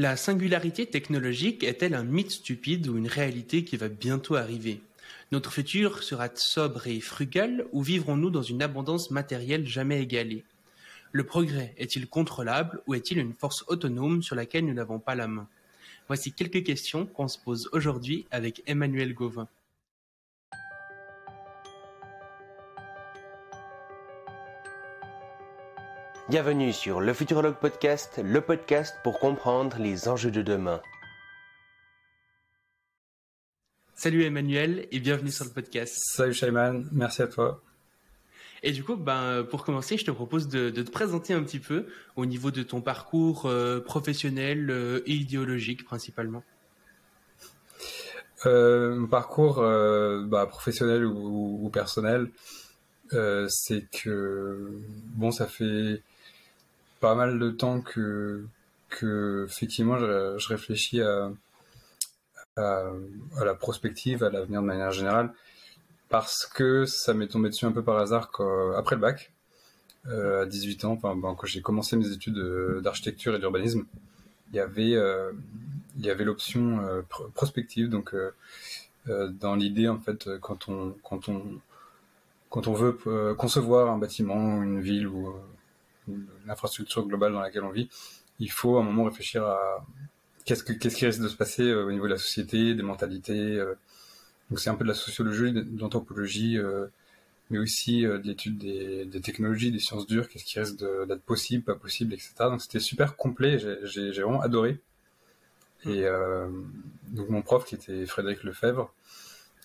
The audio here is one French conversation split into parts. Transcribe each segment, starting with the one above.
La singularité technologique est-elle un mythe stupide ou une réalité qui va bientôt arriver? Notre futur sera sobre et frugal ou vivrons-nous dans une abondance matérielle jamais égalée? Le progrès est-il contrôlable ou est-il une force autonome sur laquelle nous n'avons pas la main? Voici quelques questions qu'on se pose aujourd'hui avec Emmanuel Gauvin. Bienvenue sur le Futurologue Podcast, le podcast pour comprendre les enjeux de demain. Salut Emmanuel et bienvenue sur le podcast. Salut Shayman, merci à toi. Et du coup, ben, pour commencer, je te propose de, te présenter un petit peu au niveau de ton parcours euh, professionnel euh, et idéologique principalement. Euh, mon parcours bah, professionnel ou, ou personnel, c'est que bon, ça fait pas mal de temps que, que effectivement, je, réfléchis à, à, la prospective, à l'avenir de manière générale, parce que ça m'est tombé dessus un peu par hasard après le bac, euh, à 18 ans, enfin, quand j'ai commencé mes études d'architecture et d'urbanisme, il y avait, euh, il y avait l'option euh, prospective, donc dans l'idée en fait, quand on, quand on, quand on veut concevoir un bâtiment, une ville ou l'infrastructure globale dans laquelle on vit, il faut à un moment réfléchir à qu'est-ce, que, qu'est-ce qui risque de se passer euh, au niveau de la société, des mentalités. Euh. donc c'est un peu de la sociologie, de l'anthropologie, euh, mais aussi de l'étude des, technologies, des sciences dures, qu'est-ce qui risque d'être possible, pas possible, etc. Donc c'était super complet, j'ai, vraiment adoré. Et donc mon prof, qui était Frédéric Lefebvre,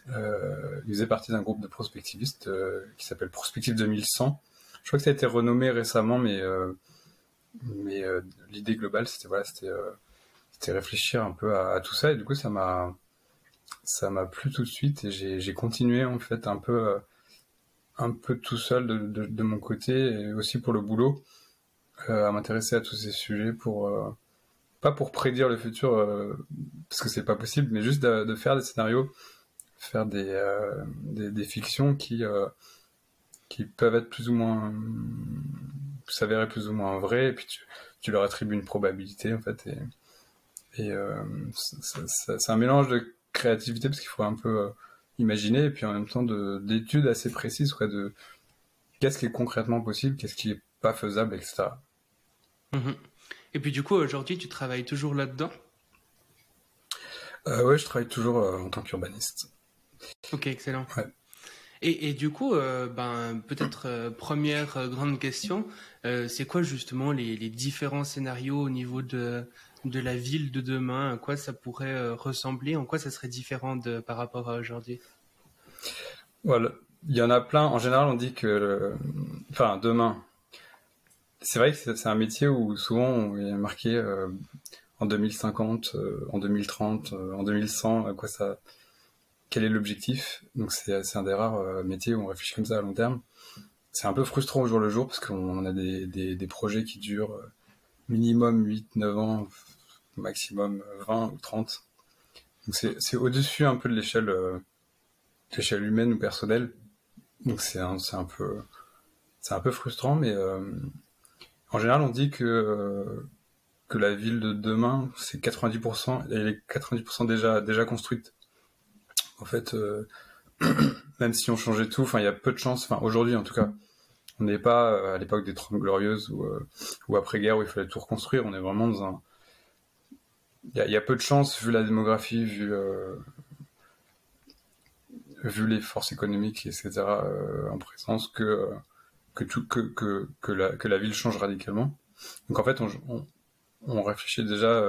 il faisait partie d'un groupe de prospectivistes qui s'appelle Prospective 2100 je crois que ça a été renommé récemment, mais euh, euh, l'idée globale, c'était voilà, euh, réfléchir un peu à, tout ça, et du coup, ça m'a ça m'a plu tout de suite, et j'ai continué en fait un peu un peu tout seul de, de, mon côté, et aussi pour le boulot, à m'intéresser à tous ces sujets pour pas pour prédire le futur parce que c'est pas possible, mais juste de, faire des scénarios, faire des, des, fictions qui, qui peuvent être plus ou moins s'avérer plus ou moins vrais et puis tu, leur attribues une probabilité en fait et, et euh, c'est un mélange de créativité parce qu'il faut un peu euh, imaginer et puis en même temps d'études assez précises quoi de qu'est-ce qui est concrètement possible qu'est-ce qui est pas faisable etc mm-hmm. et puis du coup aujourd'hui tu travailles toujours là-dedans? Euh, ouais je travaille toujours euh, en tant qu'urbaniste ok excellent ouais. Et, du coup, euh, ben, peut-être euh, première euh, grande question, c'est quoi justement les, différents scénarios au niveau de, de la ville de demain? À quoi ça pourrait ressembler? En quoi ça serait différent de, par rapport à aujourd'hui? Voilà, il y en a plein. En général, on dit que, enfin, demain. C'est vrai que c'est un métier où souvent on est marqué en 2050, en 2030, en 2100, à quoi ça quel est l'objectif. Donc c'est un des rares euh, métiers où on réfléchit comme ça à long terme. C'est un peu frustrant au jour le jour parce qu'on a des, projets qui durent euh, minimum 8-9 ans, maximum 20 ou 30. Donc c'est au-dessus un peu de l'échelle euh, humaine ou personnelle. Donc c'est un, peu un peu frustrant, mais en général on dit que que la ville de demain c'est 90%, elle est 90% déjà déjà construite. En fait, euh, même si on changeait tout, enfin, il y a peu de chances, enfin, aujourd'hui en tout cas, on n'est pas euh, à l'époque des Trente Glorieuses ou, euh, ou après-guerre où il fallait tout reconstruire, on est vraiment dans un. Il y, a peu de chances, vu la démographie, vu, vu les forces économiques, etc., en présence, que, que, tout, que, que, que, la, que la ville change radicalement. Donc en fait, on, on, réfléchit déjà,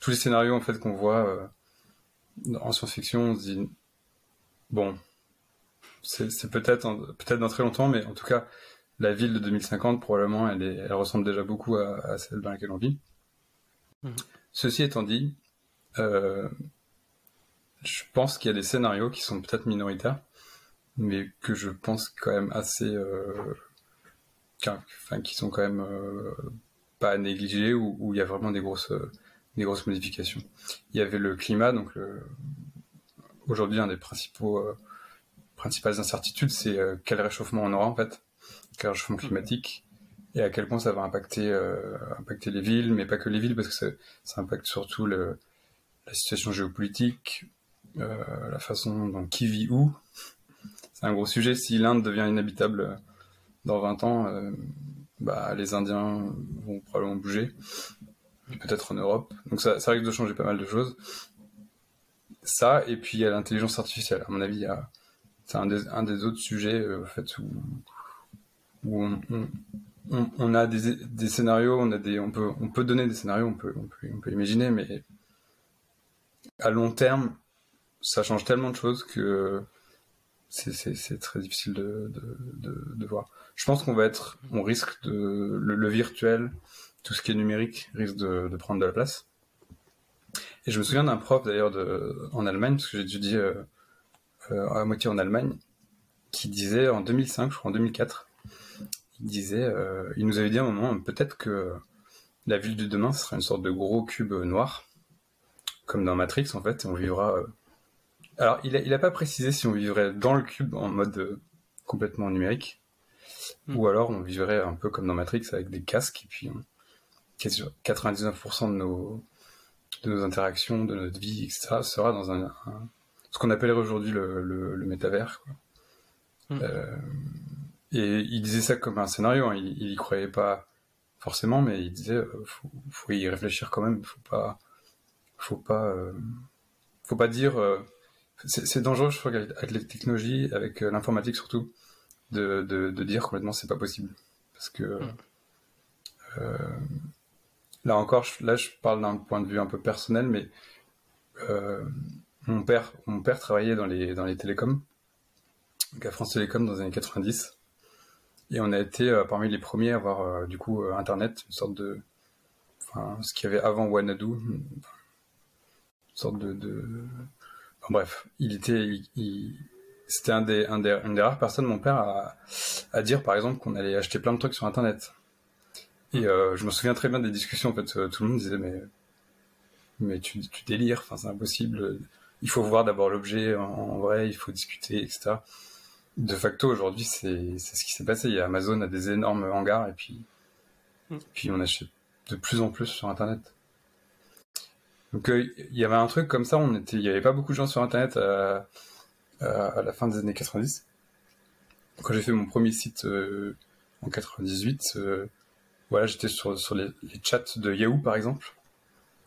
tous les scénarios en fait qu'on voit en science-fiction, on se dit Bon, c'est peut-être peut-être dans très longtemps, mais en tout cas, la ville de 2050, probablement, elle, est, elle ressemble déjà beaucoup à, celle dans laquelle on vit. Mmh. Ceci étant dit, euh, je pense qu'il y a des scénarios qui sont peut-être minoritaires, mais que je pense quand même assez, euh, enfin, qui sont quand même euh, pas à négliger, où, où, il y a vraiment des grosses, des grosses modifications. Il y avait le climat, donc le, aujourd'hui, un des principaux, euh, principales incertitudes, c'est euh, quel réchauffement on aura en fait, quel réchauffement climatique. et à quel point ça va impacter, impacter les villes, mais pas que les villes, parce que ça, ça impacte surtout le, la situation géopolitique, la façon dont qui vit où. C'est un gros sujet. Si l'Inde devient inhabitable dans 20 ans, bah, les Indiens vont probablement bouger, peut-être en Europe. Donc ça, ça risque de changer pas mal de choses ça, et puis il y a l'intelligence artificielle. À mon avis, c'est un des, autres sujets euh, où, on, a des, scénarios, on, peut, on peut donner des scénarios, on peut, imaginer, mais à long terme, ça change tellement de choses que c'est très difficile de, voir. Je pense qu'on va être, on risque de le, virtuel, tout ce qui est numérique risque de prendre de la place. Et je me souviens d'un prof d'ailleurs en Allemagne, parce que j'ai étudié euh, euh, à moitié en Allemagne, qui disait en 2005, je crois en 2004, il disait, euh, il nous avait dit à un moment, peut-être que la ville du demain ce sera une sorte de gros cube noir, comme dans Matrix en fait, et on vivra. Alors il a, il a pas précisé si on vivrait dans le cube en mode complètement numérique, hmm. ou alors on vivrait un peu comme dans Matrix avec des casques et puis on... 99% de nos de nos interactions, de notre vie, etc., sera dans un, ce qu'on appellerait aujourd'hui le, le, métavers. Hmm. Euh, et il disait ça comme un scénario, hein. il, il y croyait pas forcément, mais il disait euh, faut, faut y réfléchir quand même, faut pas, faut pas, euh, faut pas dire. Euh, c'est dangereux, je crois, avec les technologies, avec l'informatique surtout, de, de, de, dire complètement c'est pas possible, parce que hmm. Là encore, là je parle d'un point de vue un peu personnel, mais euh, mon père, mon père travaillait dans les dans les télécoms, donc à France Télécom dans les années 90, et on a été euh, parmi les premiers à avoir euh, du coup Internet, une sorte de, enfin ce qu'il y avait avant Wanadu, une sorte de, de... bref, il était, c'était un des, un des, une des rares personnes, mon père, à dire par exemple qu'on allait acheter plein de trucs sur Internet. Et euh, je me souviens très bien des discussions. En fait, euh, tout le monde disait mais mais tu, tu délires. Enfin, c'est impossible. Il faut voir d'abord l'objet en, vrai. Il faut discuter, etc. De facto, aujourd'hui, c'est ce qui s'est passé. Il y a Amazon a des énormes hangars et puis mm. puis on achète de plus en plus sur Internet. Donc euh, il y avait un truc comme ça. On était, il y avait pas beaucoup de gens sur Internet à, à, la fin des années 90. Quand j'ai fait mon premier site en 98 voilà, j'étais sur, sur les, les, chats de Yahoo par exemple,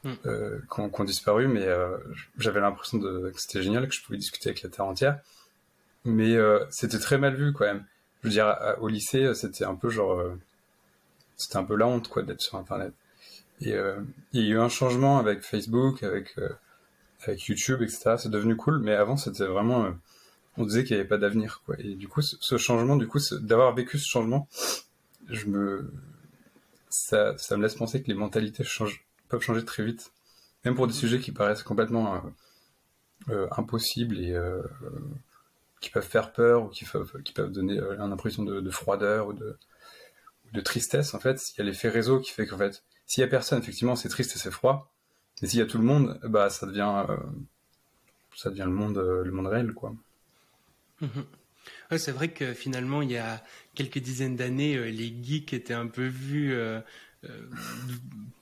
mm. euh, qui, ont, disparu, mais euh, j'avais l'impression de, que c'était génial, que je pouvais discuter avec la terre entière. Mais euh, c'était très mal vu quand même. Je veux dire, au lycée, c'était un peu genre, euh, c'était un peu la honte quoi d'être sur Internet. Et euh, il y a eu un changement avec Facebook, avec avec YouTube, etc. C'est devenu cool, mais avant c'était vraiment, on disait qu'il n'y avait pas d'avenir quoi. Et du coup, ce, ce changement, du coup, d'avoir vécu ce changement, je me ça, ça me laisse penser que les mentalités changent, peuvent changer très vite, même pour des mm. sujets qui paraissent complètement euh, euh, impossibles et euh, qui peuvent faire peur ou qui peuvent, qui peuvent donner une impression de, de, froideur ou de, de tristesse. En fait, il y a l'effet réseau qui fait qu'en fait, s'il y a personne, effectivement, c'est triste et c'est froid. Mais s'il y a tout le monde, bah ça devient, ça devient le monde, le monde réel, quoi. C'est vrai que finalement, il y a quelques dizaines d'années, euh, les geeks étaient un peu vus euh, euh,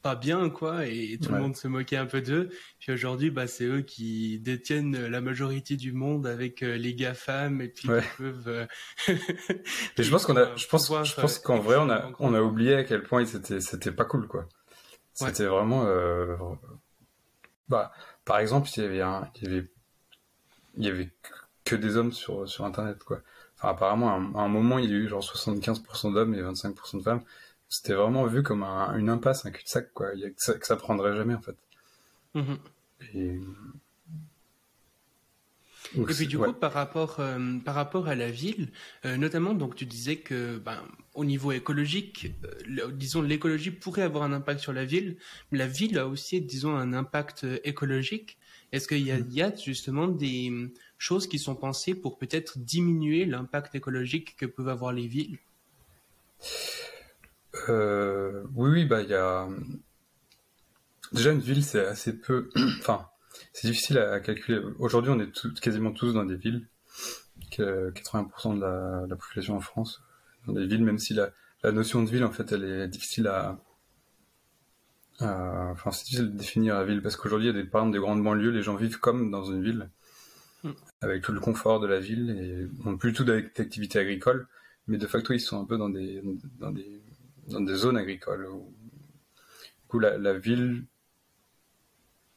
pas bien, quoi, et tout le monde se moquait un peu d'eux. Puis aujourd'hui, bah, c'est eux qui détiennent la majorité du monde avec les GAFAM, et puis ils peuvent. et je pense qu'on a, je pense, je pense qu'en vrai, on a, on a oublié à quel point c'était, c'était pas cool, quoi. C'était vraiment, bah, par exemple, il y avait un, il y avait, il y avait que des hommes sur, sur Internet, quoi apparemment, à un, moment, il y a eu genre 75% d'hommes et 25% de femmes. C'était vraiment vu comme une impasse, un cul-de-sac, quoi. Il y a que, ça, que ça prendrait jamais, en fait. Mm-hmm. Et... et puis du coup, par rapport, euh, par rapport à la ville, euh, notamment, donc tu disais que, ben, au niveau écologique, euh, disons, l'écologie pourrait avoir un impact sur la ville, mais la ville a aussi, disons, un impact écologique. Est-ce qu'il y, mm. y, a justement des choses qui sont pensées pour peut-être diminuer l'impact écologique que peuvent avoir les villes? Euh, Oui, oui, bah il y a déjà une ville, c'est assez peu. enfin, c'est difficile à calculer. Aujourd'hui, on est quasiment tous dans des villes. 80% de la, population en France dans des villes, même si la, la notion de ville, en fait, elle est difficile à, enfin, c'est difficile de définir la ville parce qu'aujourd'hui, par exemple, des grandes banlieues, les gens vivent comme dans une ville. Avec tout le confort de la ville et n'ont plus tout d'activité agricole, mais de facto, ils sont un peu dans des, zones agricoles. Du coup, la, ville,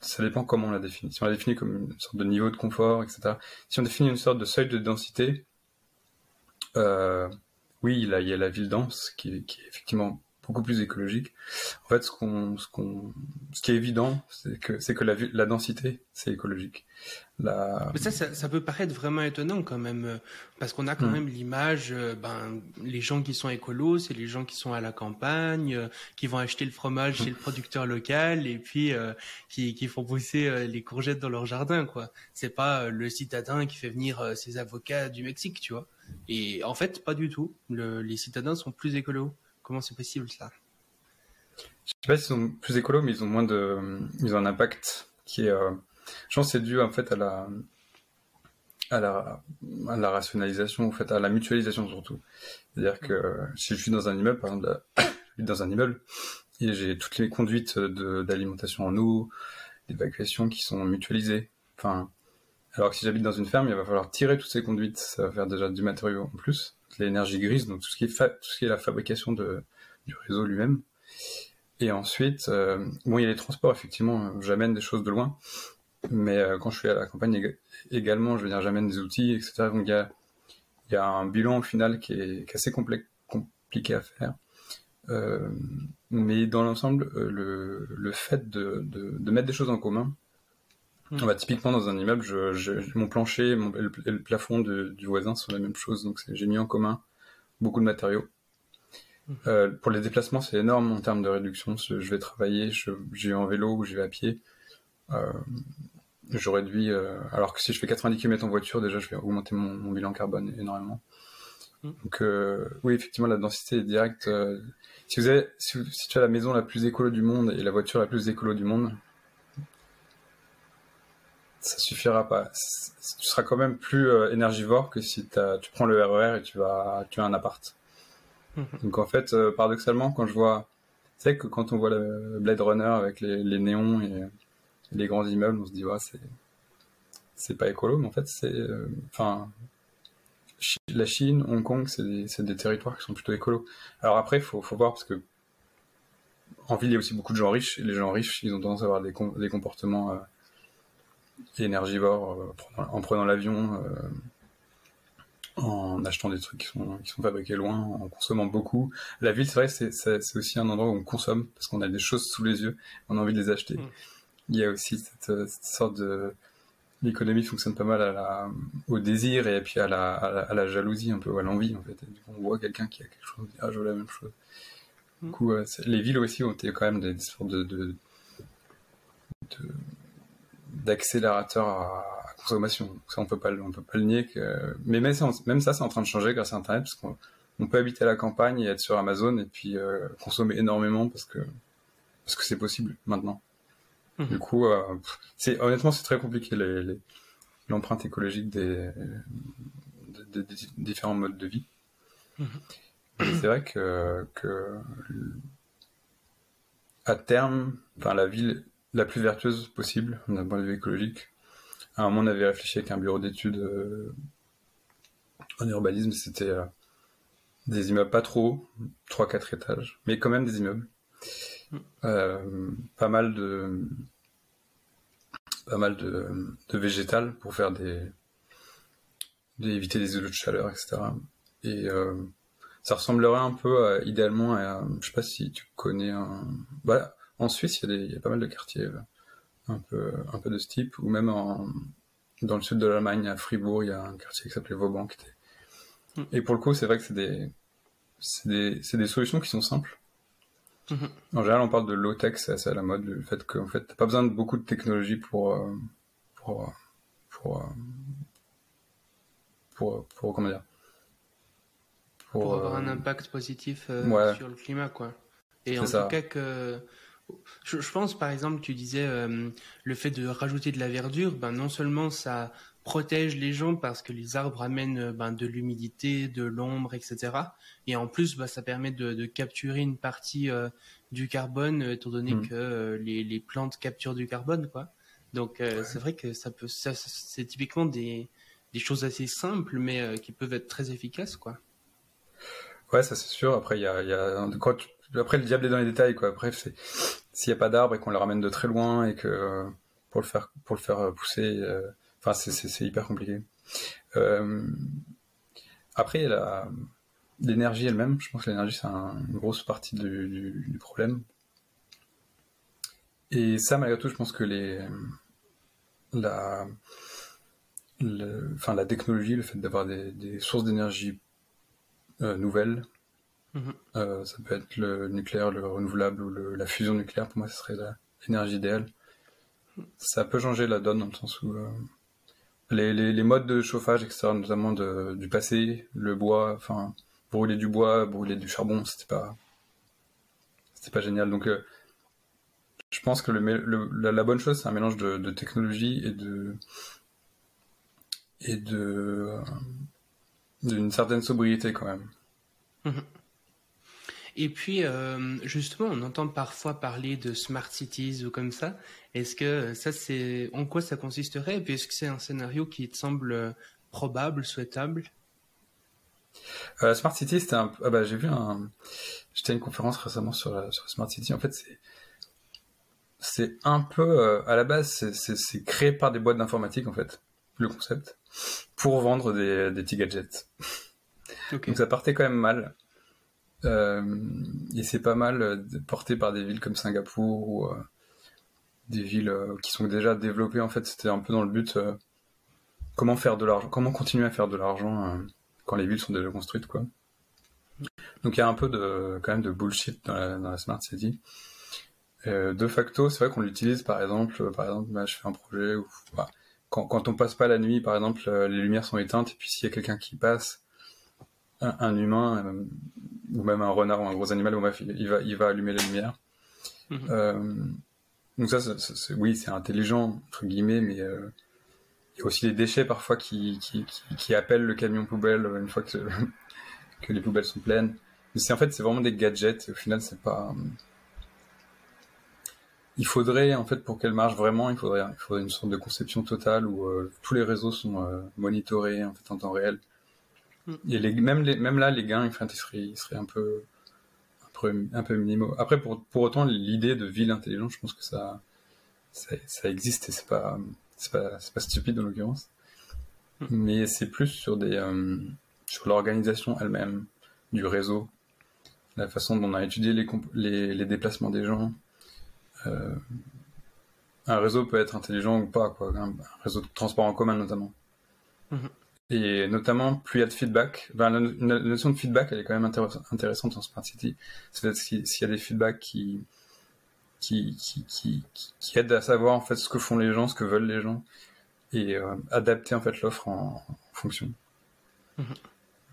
ça dépend comment on la définit. Si on la définit comme une sorte de niveau de confort, etc. Si on définit une sorte de seuil de densité, euh, oui, il, il y a la ville dense qui, qui est effectivement beaucoup plus écologique. En fait, ce qu'on, ce qu'on, ce qui est évident, c'est que, c'est que la, la densité, c'est écologique. La... Mais ça, ça, ça, peut paraître vraiment étonnant quand même, euh, parce qu'on a quand hmm. même l'image, euh, ben, les gens qui sont écolos, c'est les gens qui sont à la campagne, euh, qui vont acheter le fromage chez le producteur local et puis qui, qui font pousser les courgettes dans leur jardin, quoi. C'est pas le citadin qui fait venir ses avocats du Mexique, tu vois. Et en fait, pas du tout. Le, les citadins sont plus écolos. Comment c'est possible ça? Je sais pas s'ils sont plus écolos, mais ils ont moins de, ils ont un impact qui est, euh... je pense, c'est dû en fait à la, à la, à la rationalisation, en fait, à la mutualisation surtout. C'est-à-dire que si je suis dans un immeuble, par exemple, je suis dans un immeuble et j'ai toutes les conduites d'alimentation en eau, d'évacuation qui sont mutualisées. Enfin, alors que si j'habite dans une ferme, il va falloir tirer toutes ces conduites. Ça va faire déjà du matériau en plus l'énergie grise, donc tout ce qui est, la fabrication de, du réseau lui-même. Et ensuite, euh, bon, il y a les transports, effectivement, j'amène des choses de loin, mais euh, quand je suis à la campagne également, je veux dire, j'amène des outils, etc. Donc il y a, y a un bilan au final qui est, assez compliqué à faire. Euh, mais dans l'ensemble, le, le fait de, de, mettre des choses en commun, Mm. Bah, typiquement dans un immeuble, je, mon plancher mon, et, le, plafond du voisin sont la même chose, donc j'ai mis en commun beaucoup de matériaux. Mm. Euh, pour les déplacements, c'est énorme en termes de réduction. Je, vais travailler, je, vais en vélo ou je vais à pied. Euh, je réduis, euh, alors que si je fais 90 km en voiture, déjà je vais augmenter mon, bilan carbone énormément. Mm. Donc oui, effectivement, la densité est directe. Si vous avez, si, si, tu as la maison la plus écolo du monde et la voiture la plus écolo du monde, ça suffira pas. Tu seras quand même plus euh, énergivore que si tu prends le RER e et tu vas, tu as un appart. Mhm. Donc en fait, euh, paradoxalement, quand je vois, c'est que quand on voit le Blade Runner avec les, les néons et les grands immeubles, on se dit ouais, c'est c'est pas écolo, mais en fait c'est, euh, enfin, la Chine, Hong Kong, c'est des, des, territoires qui sont plutôt écolos. Alors après, il faut, faut voir parce que en ville, il y a aussi beaucoup de gens riches, et les gens riches, ils ont tendance à avoir des, des comportements énergivore euh, en prenant l'avion, euh, en achetant des trucs qui sont, qui sont fabriqués loin, en consommant beaucoup. La ville, c'est vrai, c'est aussi un endroit où on consomme parce qu'on a des choses sous les yeux, on a envie de les acheter. Mm. Il y a aussi cette, sorte de l'économie fonctionne pas mal à la, au désir et puis à la, à la, jalousie un peu à l'envie en fait. on voit quelqu'un qui a quelque chose, on dit ah je veux la même chose. Du mm. coup, les villes aussi ont été quand même des, sortes de, de, de d'accélérateur à, consommation. Ça, on peut pas, on peut pas le nier. Que... Mais même, même ça, c'est en train de changer grâce à Internet, parce qu'on peut habiter à la campagne et être sur Amazon et puis euh, consommer énormément parce que parce que c'est possible maintenant. Mhm. Du coup, euh, c'est honnêtement, c'est très compliqué l'empreinte écologique des, des, différents modes de vie. Mhm. C'est vrai que, que à terme, enfin la ville la plus vertueuse possible d'un point de vue écologique. À un moment, on avait réfléchi avec un bureau d'études euh, en urbanisme, c'était euh, des immeubles pas trop, 3-4 étages, mais quand même des immeubles. Mm. Euh, pas mal de pas mal de, de végétal pour faire des, éviter des îlots de chaleur, etc. Et ça ressemblerait un peu idéalement à, je sais pas si tu connais un, voilà, en Suisse, il y, a pas mal de quartiers euh, un peu, un peu de ce type, ou même dans le sud de l'Allemagne, à Fribourg, il y a un quartier qui s'appelait Vauban. Hmm. Et pour le coup, c'est vrai que c'est des, des, des, solutions qui sont simples. Hmm. En général, on parle de low-tech, c'est assez à la mode, le fait qu'en fait, t'as pas besoin de beaucoup de technologie pour, euh, pour, euh, pour, pour, pour, comment dire, pour, avoir un impact positif sur le climat, quoi. Et en tout cas que je, pense par exemple, tu disais euh, le fait de rajouter de la verdure, ben non seulement ça protège les gens parce que les arbres amènent ben, de l'humidité, de l'ombre, etc. Et en plus, bah, ça permet de, capturer une partie du carbone, étant donné mm. que les, les, plantes capturent du carbone, quoi. Donc c'est vrai que ça peut, ça, c'est typiquement des, des choses assez simples, mais qui peuvent être très efficaces, quoi. Ouais, ça c'est sûr. Après, il y a, y a... après le diable est dans les détails, quoi. Bref, c'est s'il n'y a pas d'arbres et qu'on les ramène de très loin et que pour le faire le euh, pousser, euh, enfin c'est hyper compliqué. Euh, après, l'énergie elle-même, je pense que l'énergie c'est une grosse partie du, problème. Et ça, malgré tout, je pense que la technologie, le fait d'avoir des, sources d'énergie nouvelles. Euh, ça peut être le nucléaire, le renouvelable ou la fusion nucléaire. Pour moi, ce serait l'énergie idéale. Ça peut changer la donne dans le sens où euh, les, modes de chauffage, etc., notamment du passé, le bois, enfin, brûler du bois, brûler du charbon, c'était pas, c'était pas génial. Donc, je pense que la, bonne chose, c'est un mélange de, de, technologie et de et de d'une certaine sobriété quand même. Mhm. Et puis, euh, justement, on entend parfois parler de smart cities ou comme ça. Est-ce que ça, c'est en quoi ça consisterait? Et puis, est-ce que c'est un scénario qui te semble probable, souhaitable? Euh, Smart City, c'était un. Ah bah, j'ai vu un. J'étais à une conférence récemment sur, la... sur Smart City. En fait, c'est c'est un peu euh, à la base, c'est créé par des boîtes d'informatique en fait, le concept pour vendre des, des petits gadgets. Donc ça partait quand même mal. Euh, et c'est pas mal euh, porté par des villes comme Singapour ou euh, des villes qui sont déjà développées. En fait, c'était un peu dans le but comment faire de l'argent, comment continuer à faire de l'argent quand les villes sont déjà construites, quoi. Donc il y a un peu de quand même de bullshit dans la, smart city. de facto, c'est vrai qu'on l'utilise par exemple, par exemple, bah, je fais un projet où bah, quand, quand on passe pas la nuit, par exemple, les lumières sont éteintes, et puis s'il y a quelqu'un qui passe, un, humain, euh, ou même un renard ou un gros animal, il va, il va allumer les lumières. Mhm. Euh, donc ça, oui, c'est intelligent, entre guillemets, mais il y a aussi les déchets parfois qui, qui, qui, appellent le camion poubelle une fois que, que les poubelles sont pleines. Mais c'est en fait, c'est vraiment des gadgets, et au final, c'est pas il faudrait en fait pour qu'elle marche vraiment, il faudrait, il faudrait une sorte de conception totale où euh, tous les réseaux sont euh, monitorés en fait en temps réel. Et les, même, les, même là, les gains, ils seraient, ils seraient un peu, un peu, un peu minimaux. Après, pour, pour autant, l'idée de ville intelligente, je pense que ça, ça, ça existe et c'est pas, c'est pas, pas stupide en l'occurrence. Mm. Mais c'est plus sur des, euh, sur l'organisation elle-même du réseau, la façon dont on a étudié les, les, les déplacements des gens, euh, un réseau peut être intelligent ou pas, quoi. Un, réseau de transport en commun notamment. Mhm. Et notamment, plus il y a de feedback, la, notion de feedback, elle est quand même intéressante en Smart City. C'est-à-dire s'il y a des feedbacks qui, qui, qui, qui, qui, aident à savoir en fait ce que font les gens, ce que veulent les gens, et euh, adapter en fait l'offre en, fonction. Mhm.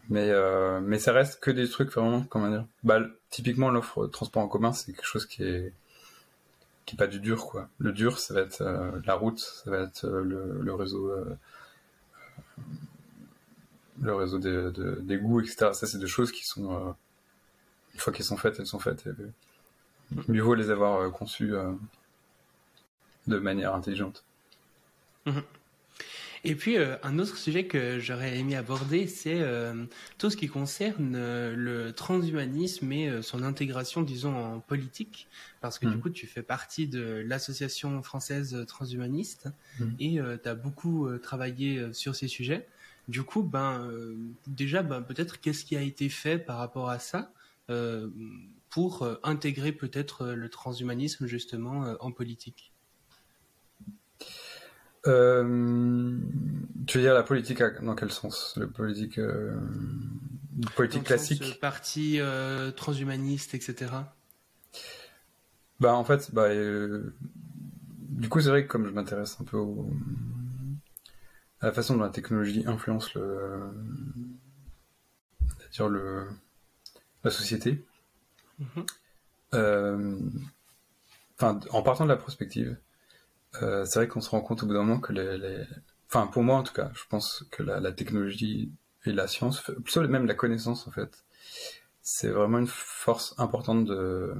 Mais, euh, mais ça reste que des trucs vraiment, comment dire, bah, typiquement l'offre transport en commun, c'est quelque chose qui est, qui pas du dur quoi. Le dur, ça va être euh, la route, ça va être le, réseau, le réseau des, des goûts, etc. Ça, c'est des choses qui sont, une fois qu'elles sont faites, elles sont faites. mieux vaut les avoir conçues de manière intelligente. Mhm. Et puis, euh, un autre sujet que j'aurais aimé aborder, c'est euh, tout ce qui concerne euh, le transhumanisme et son intégration, disons, en politique. Parce que du mmh. coup, tu fais partie de l'association française transhumaniste mmh. et tu as beaucoup travaillé sur ces sujets. Du coup, ben, déjà, ben, peut-être qu'est-ce qui a été fait par rapport à ça pour intégrer peut-être le transhumanisme justement en politique? Euh, tu veux dire la politique dans quel sens? Le politique, euh, politique classique sens, euh, Parti euh, transhumaniste, etc. Bah en fait, bah, du coup c'est vrai que comme je m'intéresse un peu à la façon dont la technologie influence le, dire le, la société. Mhm. Enfin, en partant de la prospective, euh, c'est vrai qu'on se rend compte au bout d'un moment que les, enfin pour moi en tout cas, je pense que la, technologie et la science, plutôt même la connaissance en fait, c'est vraiment une force importante de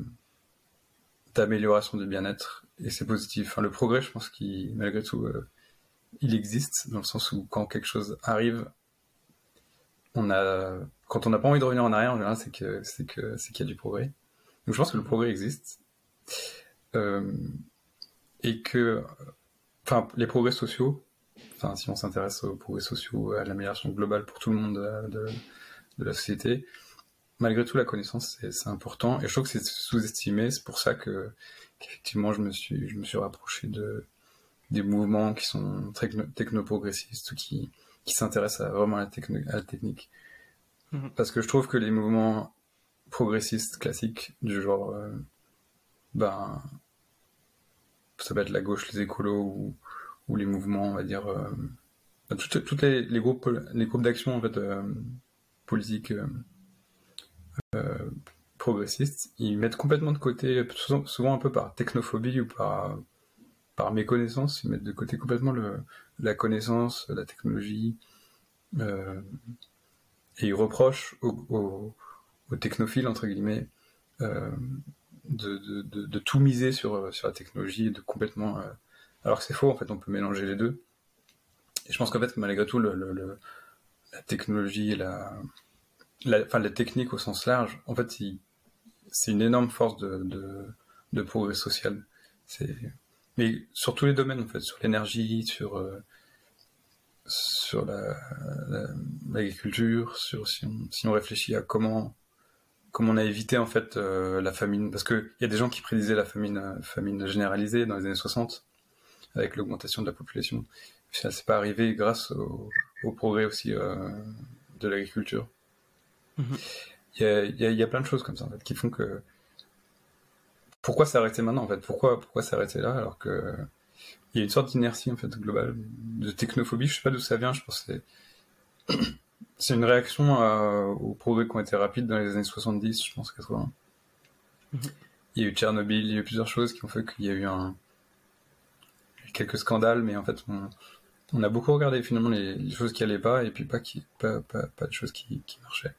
d'amélioration du bien-être et c'est positif. Enfin, le progrès, je pense qu'il malgré tout, euh, il existe dans le sens où quand quelque chose arrive, on a quand on n'a pas envie de revenir en arrière, c'est que c'est que c'est qu'il y a du progrès. Donc je pense que le progrès existe euh, et que, enfin, les progrès sociaux enfin, si on s'intéresse aux progrès sociaux, à l'amélioration globale pour tout le monde de, la société, malgré tout, la connaissance, c'est important. Et je trouve que c'est sous-estimé. C'est pour ça que, qu'effectivement, je me suis, je me suis rapproché de, des mouvements qui sont très technoprogressistes ou qui, qui s'intéressent vraiment à la, la technique. Mhm. Parce que je trouve que les mouvements progressistes classiques, du genre, euh, ben, ça peut être la gauche, les écolos ou, ou les mouvements, on va dire, euh, tous les, les, groupes, les groupes d'action en fait euh, politiques euh, progressistes, ils mettent complètement de côté, souvent, un peu par technophobie ou par par méconnaissance, ils mettent de côté complètement la connaissance, la technologie, et ils reprochent aux, technophiles, entre guillemets, de, de, de, tout miser sur, la technologie de complètement alors que c'est faux, en fait, on peut mélanger les deux. Et je pense qu'en fait, malgré tout, la technologie la, technique au sens large, en fait, c'est une énorme force de, de, progrès social. Mais sur tous les domaines, en fait, sur l'énergie, sur, euh, sur l'agriculture, sur si on, si on réfléchit à comment comment on a évité en fait euh, la famine, parce qu'il y a des gens qui prédisaient la famine, famine généralisée dans les années 60, avec l'augmentation de la population. Ça s'est pas arrivé grâce au, progrès aussi euh, de l'agriculture. Mhm. Il y, a, plein de choses comme ça en fait, qui font que pourquoi s'arrêter maintenant en fait? Pourquoi pourquoi s'arrêter là alors que il y a une sorte d'inertie en fait globale de technophobie. Je sais pas d'où ça vient. Je pense que c'est c'est une réaction aux progrès qui ont été rapides dans les années 70, je pense 80. Mhm. Il y a eu Tchernobyl, il y a eu plusieurs choses qui ont fait qu'il y a eu un quelques scandales, mais en fait, on, a beaucoup regardé finalement les, choses qui allaient pas et puis pas, qui, pas, pas, pas de choses qui, qui marchaient.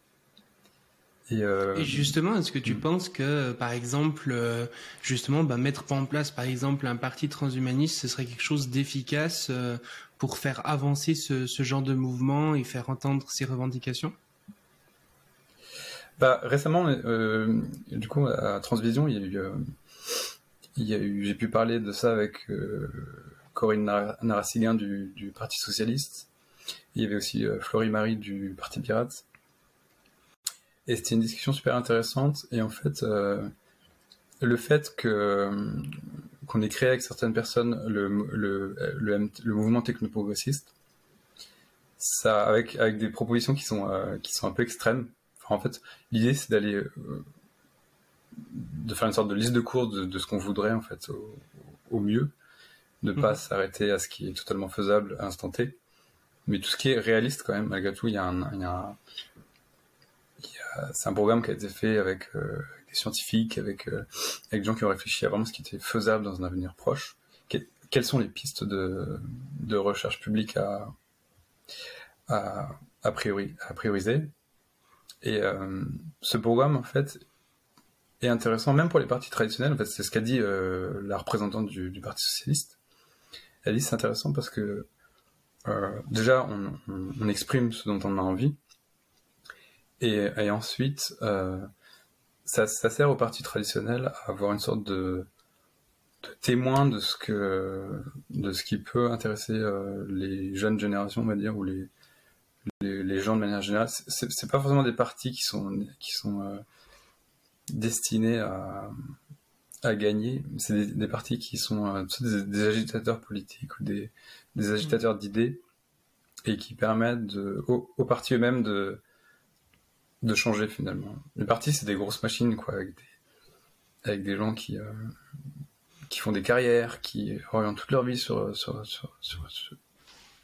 Et, euh, et, justement, est-ce que tu hmm. penses que, par exemple, euh, justement, bah, mettre en place, par exemple, un parti transhumaniste, ce serait quelque chose d'efficace euh, pour faire avancer ce, ce, genre de mouvement et faire entendre ses revendications? Bah, Récemment, du coup, à Transvision, il y a eu j'ai pu parler de ça avec Corinne Narassiguin du, du, Parti Socialiste. Il y avait aussi Florie Marie du Parti Pirate. Et c'était une discussion super intéressante. Et en fait, euh, le fait que qu'on ait créé avec certaines personnes le, le, le, mouvement technoprogressiste, ça, avec, avec des propositions qui sont, qui sont un peu extrêmes. en fait, l'idée, c'est d'aller de faire une sorte de liste de cours de, ce qu'on voudrait en fait au, mieux, ne pas mhm. s'arrêter à ce qui est totalement faisable à instant T, mais tout ce qui est réaliste quand même malgré tout, il y a un, c'est un programme qui a été fait avec, euh, des scientifiques, avec, euh, avec des gens qui ont réfléchi à vraiment ce qui était faisable dans un avenir proche. quelles sont les pistes de, de recherche publique à, à, priori, à prioriser? Et euh, ce programme, en fait, est intéressant, même pour les partis traditionnels. En fait, c'est ce qu'a dit euh, la représentante du, Parti socialiste. Elle dit c'est intéressant parce que euh, déjà on, exprime ce dont on a envie, et, ensuite euh, ça, ça, sert aux partis traditionnels à avoir une sorte de, témoin de ce que de ce qui peut intéresser euh, les jeunes générations, on va dire, ou les les, gens de manière générale. C'est pas forcément des partis qui sont qui sont euh, destinés à, à gagner. C'est des, partis qui sont des, agitateurs politiques ou des, des agitateurs d'idées et qui permettent aux partis eux-mêmes de, de changer finalement. Les partis, c'est des grosses machines, quoi, avec des, gens qui, euh, qui font des carrières, qui orientent toute leur vie sur, sur, sur,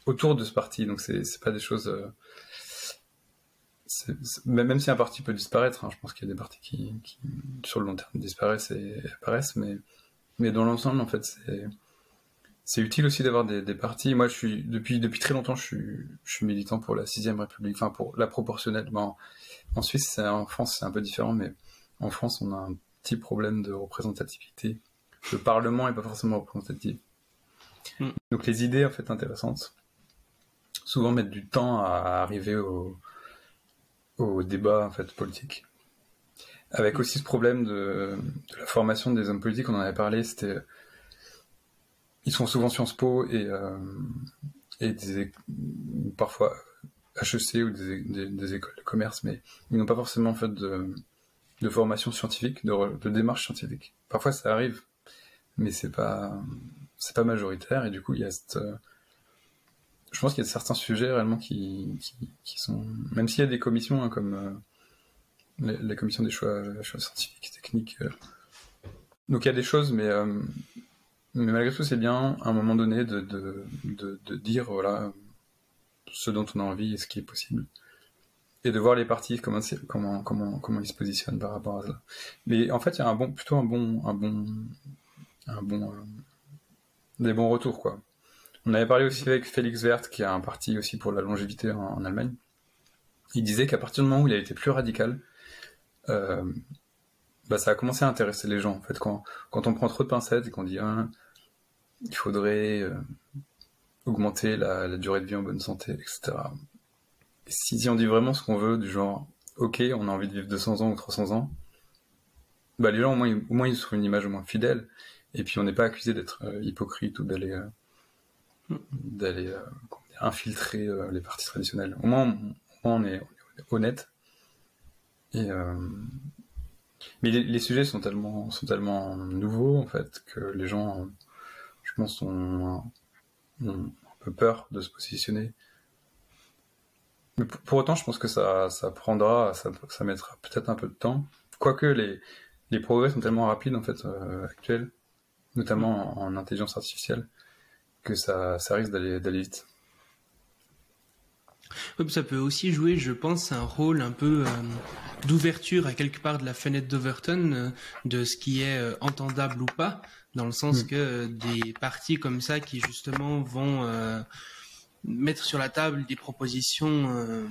autour de ce parti. Donc c'est, c'est pas des choses euh, même si un parti peut disparaître, hein, je pense qu'il y a des partis qui, sur le long terme disparaissent et apparaissent, mais, mais dans l'ensemble, en fait, c'est utile aussi d'avoir des, partis. Moi, je suis depuis depuis très longtemps, je suis, militant pour la sixième République, enfin pour la proportionnelle. Bon, en Suisse, en France, c'est un peu différent, mais en France, on a un petit problème de représentativité. Le Parlement est pas forcément représentatif. Mm. Donc les idées en fait intéressantes, souvent mettent du temps à arriver au, au débat en fait politique. Avec aussi ce problème de, de la formation des hommes politiques, on en avait parlé, c'était ils sont souvent Sciences Po et, euh, et des, parfois HEC ou des, écoles de commerce, mais ils n'ont pas forcément fait de, formation scientifique, de, démarche scientifique. Parfois ça arrive, mais c'est pas pas majoritaire et du coup il y a cette, euh, je pense qu'il y a certains sujets réellement qui, qui, sont même s'il y a des commissions hein, comme euh, les, commissions des choix, choix scientifiques techniques donc il y a des choses mais mais malgré tout, c'est bien à un moment donné de, de, de, dire voilà ce dont on a envie et ce qui est possible. Et de voir les partis, comment, comment, comment, comment ils se positionnent par rapport à ça. Mais en fait, il y a un bon, plutôt un bon, un bon, un bon, euh, des bons retours, quoi. On avait parlé aussi avec Félix Wert, qui a un parti aussi pour la longévité en, Allemagne. Il disait qu'à partir du moment où il a été plus radical, euh, bah, ça a commencé à intéresser les gens. En fait, quand, quand on prend trop de pincettes et qu'on dit, hein, il faudrait euh, augmenter la, durée de vie en bonne santé, etc. Et si on dit vraiment ce qu'on veut, du genre, ok, on a envie de vivre 200 ans ou 300 ans, bah les gens au moins, au moins ils trouvent une image au moins fidèle, et puis on n'est pas accusé d'être euh, hypocrite ou d'aller euh, d'aller infiltrer les partis traditionnels. Au moins, on, est, honnête. Et mais les, les, sujets sont tellement sont tellement nouveaux en fait que les gens pense, ont, un peu peur de se positionner. Mais pour, autant, je pense que ça, ça prendra, ça, ça mettra peut-être un peu de temps. Quoique les, les progrès sont tellement rapides en fait euh, actuels, notamment en, intelligence artificielle, que ça, ça risque d'aller d'aller vite. ça peut aussi jouer, je pense, un rôle un peu euh, d'ouverture à quelque part de la fenêtre d'Overton euh, de ce qui est entendable ou pas dans le sens mm. que des partis comme ça qui justement vont euh, mettre sur la table des propositions euh,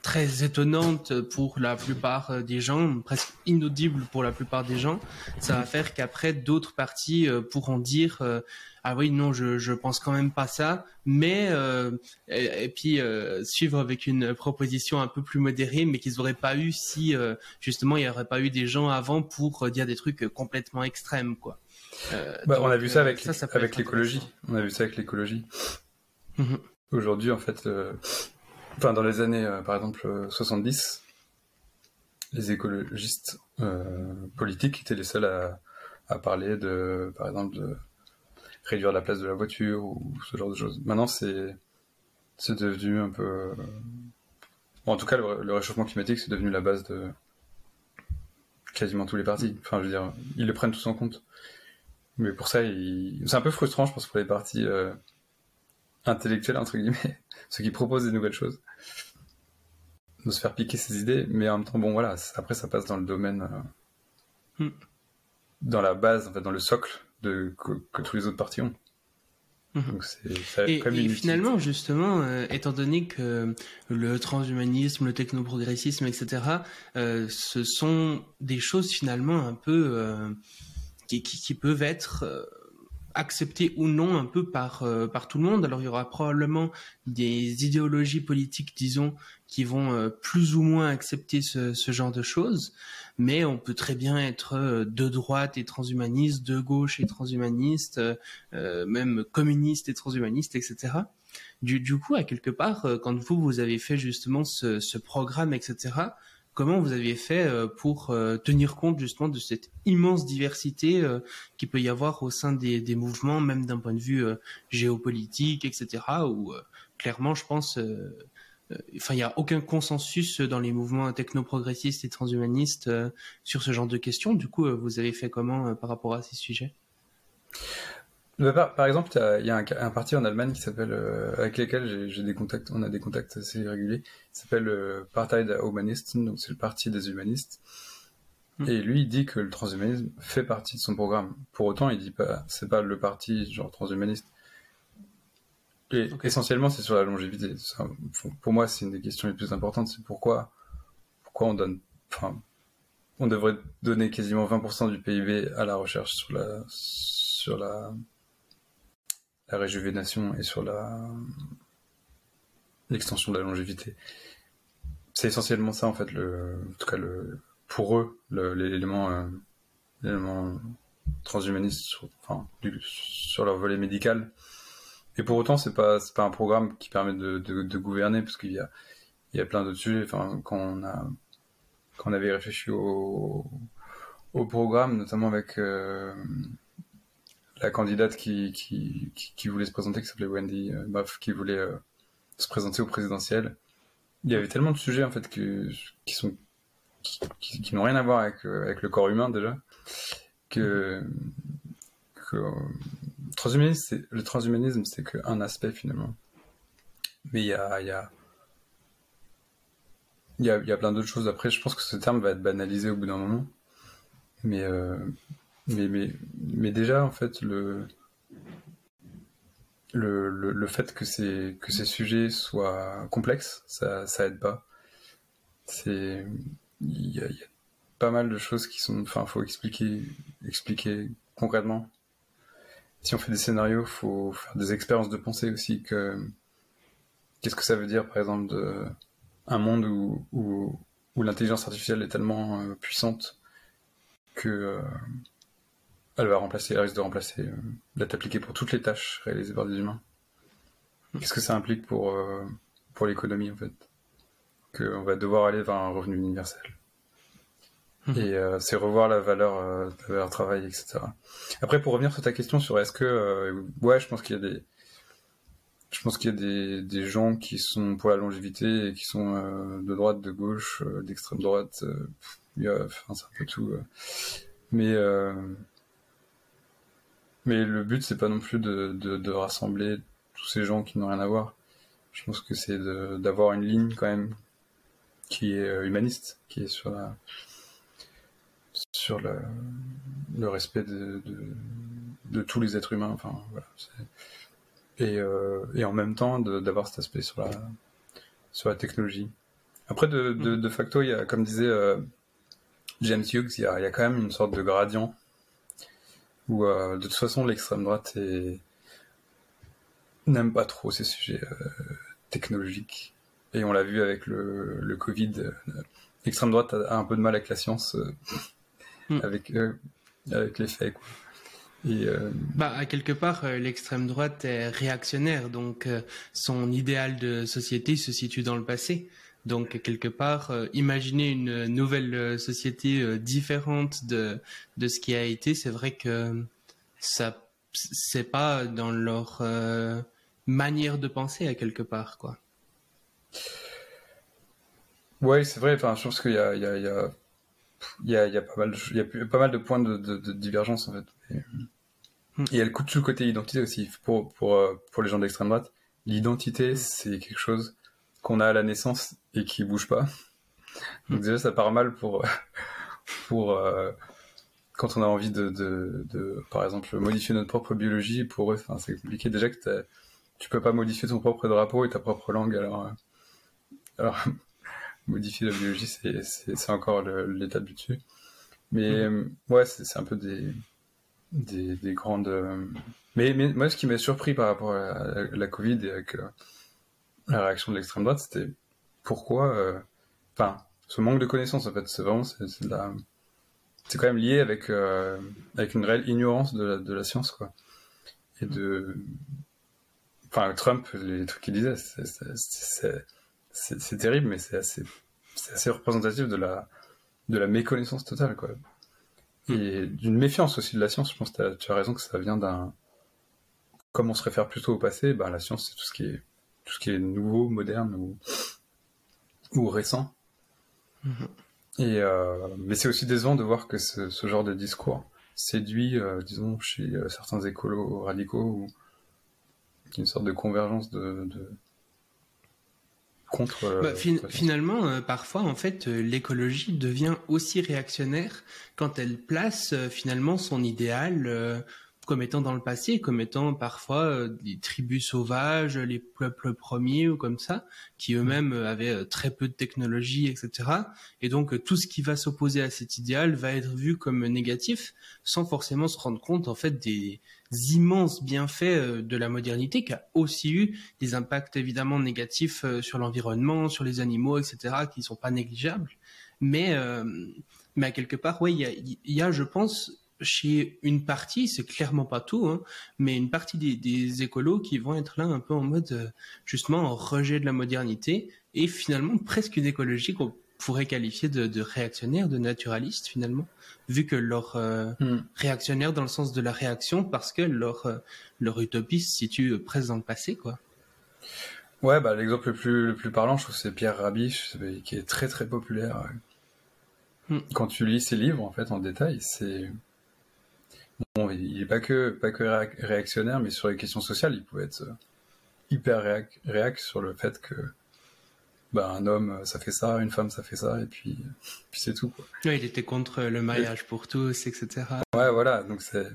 très étonnantes pour la plupart euh, des gens, presque inaudibles pour la plupart des gens, ça va faire qu'après d'autres partis pourront dire ah oui non je je pense quand même pas ça, mais et, puis suivre avec une proposition un peu plus modérée, mais qu'ils n'auraient pas eu si justement il n'y aurait pas eu des gens avant pour dire des trucs complètement extrêmes quoi. Euh, bah, on a vu ça euh, avec, avec l'écologie. On a vu ça avec l'écologie. Aujourd'hui, en fait, euh, enfin, dans les années, par exemple, 70, les écologistes politiques étaient les seuls à, à, parler de, par exemple, de réduire la place de la voiture ou ce genre de choses. Maintenant, c'est c'est devenu un peu. en tout cas, le, le réchauffement climatique, c'est devenu la base de quasiment tous les partis. Enfin, je veux dire, ils le prennent tous en compte. Mais pour ça, c'est un peu frustrant, je pense, pour les parties euh, intellectuelles, entre guillemets, ceux qui proposent des nouvelles choses, de se faire piquer ses idées. Mais en même temps, bon, voilà, après, ça passe dans le domaine, euh, hmm. dans la base, en fait, dans le socle de, que, tous les autres partis ont. Hmm. Donc et, et finalement, justement, euh, étant donné que le transhumanisme, le technoprogressisme, etc., ce sont des choses finalement un peu qui, qui, peuvent être euh, acceptés ou non un peu par euh, par tout le monde. Alors il y aura probablement des idéologies politiques, disons, qui vont euh, plus ou moins accepter ce, ce, genre de choses, mais on peut très bien être de droite et transhumaniste, de gauche et transhumaniste, même communiste et transhumaniste, etc. Du, du coup, à quelque part, quand vous vous avez fait justement ce, ce programme, etc Comment vous aviez fait euh, pour euh, tenir compte justement de cette immense diversité euh, qui peut y avoir au sein des, des mouvements, même d'un point de vue géopolitique, etc. Où clairement, je pense, enfin, il n'y a aucun consensus dans les mouvements technoprogressistes et transhumanistes sur ce genre de questions. Du coup, vous avez fait comment par rapport à ces sujets? Par, exemple, il y a un, parti en Allemagne qui s'appelle, euh, avec lequel j'ai des contacts, on a des contacts assez réguliers, qui s'appelle le Partei der Humanisten, donc c'est le parti des humanistes. Hmm. Et lui, il dit que le transhumanisme fait partie de son programme. Pour autant, il dit pas, c'est pas le parti genre transhumaniste. essentiellement, c'est sur la longévité. pour moi, c'est une des questions les plus importantes. C'est pourquoi, pourquoi on donne, enfin, on devrait donner quasiment 20% du PIB à la recherche sur la, sur la, la réjuvénation et sur la, l'extension de la longévité. C'est essentiellement ça, en fait, le, en tout cas, le, pour eux, l'élément, euh, transhumaniste sur, leur volet médical. Et pour autant, c'est pas, pas un programme qui permet de, gouverner, parce qu'il y a, il y a plein d'autres sujets. Enfin, quand on a, quand on avait réfléchi au, au programme, notamment avec euh, la candidate qui, voulait se présenter, qui s'appelait Wendy, euh, qui voulait euh, se présenter au présidentiel. Il y avait tellement de sujets en fait qui n'ont rien à voir avec, avec le corps humain déjà que, le transhumanisme c'est qu'un aspect finalement. Mais il y a plein d'autres choses. Après, je pense que ce terme va être banalisé au bout d'un moment. Mais, euh, mais, mais, mais déjà, en fait, le, le, le, fait que ces, que ces sujets soient complexes, ça, ça aide pas. C'est, il y a, pas mal de choses qui sont, enfin, faut expliquer, expliquer concrètement. Si on fait des scénarios, faut faire des expériences de pensée aussi que, qu'est-ce que ça veut dire, par exemple, de, un monde où, où, où l'intelligence artificielle est tellement euh, puissante que euh, elle va remplacer, elle risque de remplacer, euh, d'être appliquée pour toutes les tâches réalisées par des humains. Qu'est-ce que ça implique pour, pour l'économie en fait? Qu'on va devoir aller vers un revenu universel. Mmh. Et c'est revoir la valeur, la valeur travail, etc. Après, pour revenir sur ta question sur est-ce que, ouais, je pense qu'il y a des, je pense qu'il y a des, des, gens qui sont pour la longévité et qui sont euh, de droite, de gauche, euh, d'extrême droite. Euh, il y a, enfin, c'est un peu tout. mais mais le but c'est pas non plus de, de, rassembler tous ces gens qui n'ont rien à voir. Je pense que c'est d'avoir une ligne quand même qui est humaniste, qui est sur la sur la, le respect de, de, tous les êtres humains. Enfin voilà et, euh, et en même temps d'avoir cet aspect sur la, sur la technologie. Après, de, de, de facto, il y a, comme disait euh, James Hughes, il y, a, il y, a, quand même une sorte de gradient où, euh, de toute façon, l'extrême droite n'aime pas trop ces sujets euh, technologiques. Et on l'a vu avec le, le Covid. L'extrême droite a, un peu de mal avec la science, euh, mm. avec, avec les faits. Quoi. Et euh... bah, à quelque part, euh, l'extrême droite est réactionnaire, donc euh, son idéal de société se situe dans le passé. Donc quelque part, euh, imaginer une nouvelle société différente de de ce qui a été, c'est vrai que ça c'est pas dans leur manière de penser à quelque part, quoi. Ouais, c'est vrai. Enfin, je pense qu'il y a il y a il y a il y a, il y a pas mal de, il y a pas mal de points de, de, de divergence en fait. Et elle coûte tout le côté identité aussi. Pour, pour, euh, pour les gens d'extrême droite, l'identité, c'est quelque chose qu'on a à la naissance et qui bouge pas. Donc mm. déjà, ça part mal pour, pour euh, quand on a envie de, de, de, par exemple, modifier notre propre biologie. Pour eux, c'est compliqué. Déjà que tu peux pas modifier ton propre drapeau et ta propre langue. Alors, euh, alors modifier la biologie, c'est encore l'étape du dessus. Mais mm. ouais, c'est un peu des des, des grandes. Euh, mais, mais, moi, ce qui m'a surpris par rapport à la, Covid et avec euh, la réaction de l'extrême droite, c'était pourquoi. Euh, enfin, ce manque de connaissances, en fait, c'est vraiment. C'est la... quand même lié avec, avec une réelle ignorance de la, de la science, quoi. Et de. Enfin, Trump, les trucs qu'il disait, c'est terrible, mais c'est assez, assez représentatif de la, de la méconnaissance totale, quoi. Et d'une méfiance aussi de la science. Je pense que tu as raison que ça vient d'un. Comme on se réfère plutôt au passé, bah, la science, c'est tout ce qui est tout ce qui est nouveau, moderne ou, ou récent. Mm-hmm. Et euh... mais c'est aussi décevant de voir que ce, ce genre de discours séduit, euh, disons, chez euh, certains écolos radicaux, ou une sorte de convergence de, de, euh, bah, finalement, euh, parfois, en fait, euh, l'écologie devient aussi réactionnaire quand elle place finalement son idéal comme étant dans le passé, comme étant parfois euh, des tribus sauvages, les peuples premiers ou comme ça, qui eux-mêmes euh, avaient euh, très peu de technologie, etc. Et donc tout ce qui va s'opposer à cet idéal va être vu comme négatif, sans forcément se rendre compte en fait des immenses bienfaits de la modernité, qui a aussi eu des impacts évidemment négatifs sur l'environnement, sur les animaux, etc., qui ne sont pas négligeables. Mais, mais à quelque part, oui, il y a, je pense, chez une partie, c'est clairement pas tout, hein, mais une partie des, écolos qui vont être là un peu en mode euh, justement en rejet de la modernité et finalement presque une écologie qu'on pourrait qualifier de, réactionnaire, de naturaliste finalement, vu que leur euh, hmm. réactionnaire dans le sens de la réaction parce que leur euh, leur utopie se situe presque dans le passé, quoi. Ouais, bah l'exemple le plus le plus parlant, je trouve, c'est Pierre Rabhi, qui est très très populaire. Hmm. Quand tu lis ses livres, en fait, en détail, c'est Bon, il n'est pas que, pas que réactionnaire, mais sur les questions sociales, il pouvait être euh, hyper réac, sur le fait que bah, un homme, euh, ça fait ça, une femme, ça fait ça, et puis, puis c'est tout. Quoi. il était contre le mariage pour tous, etc. Ouais, voilà. Donc c'est,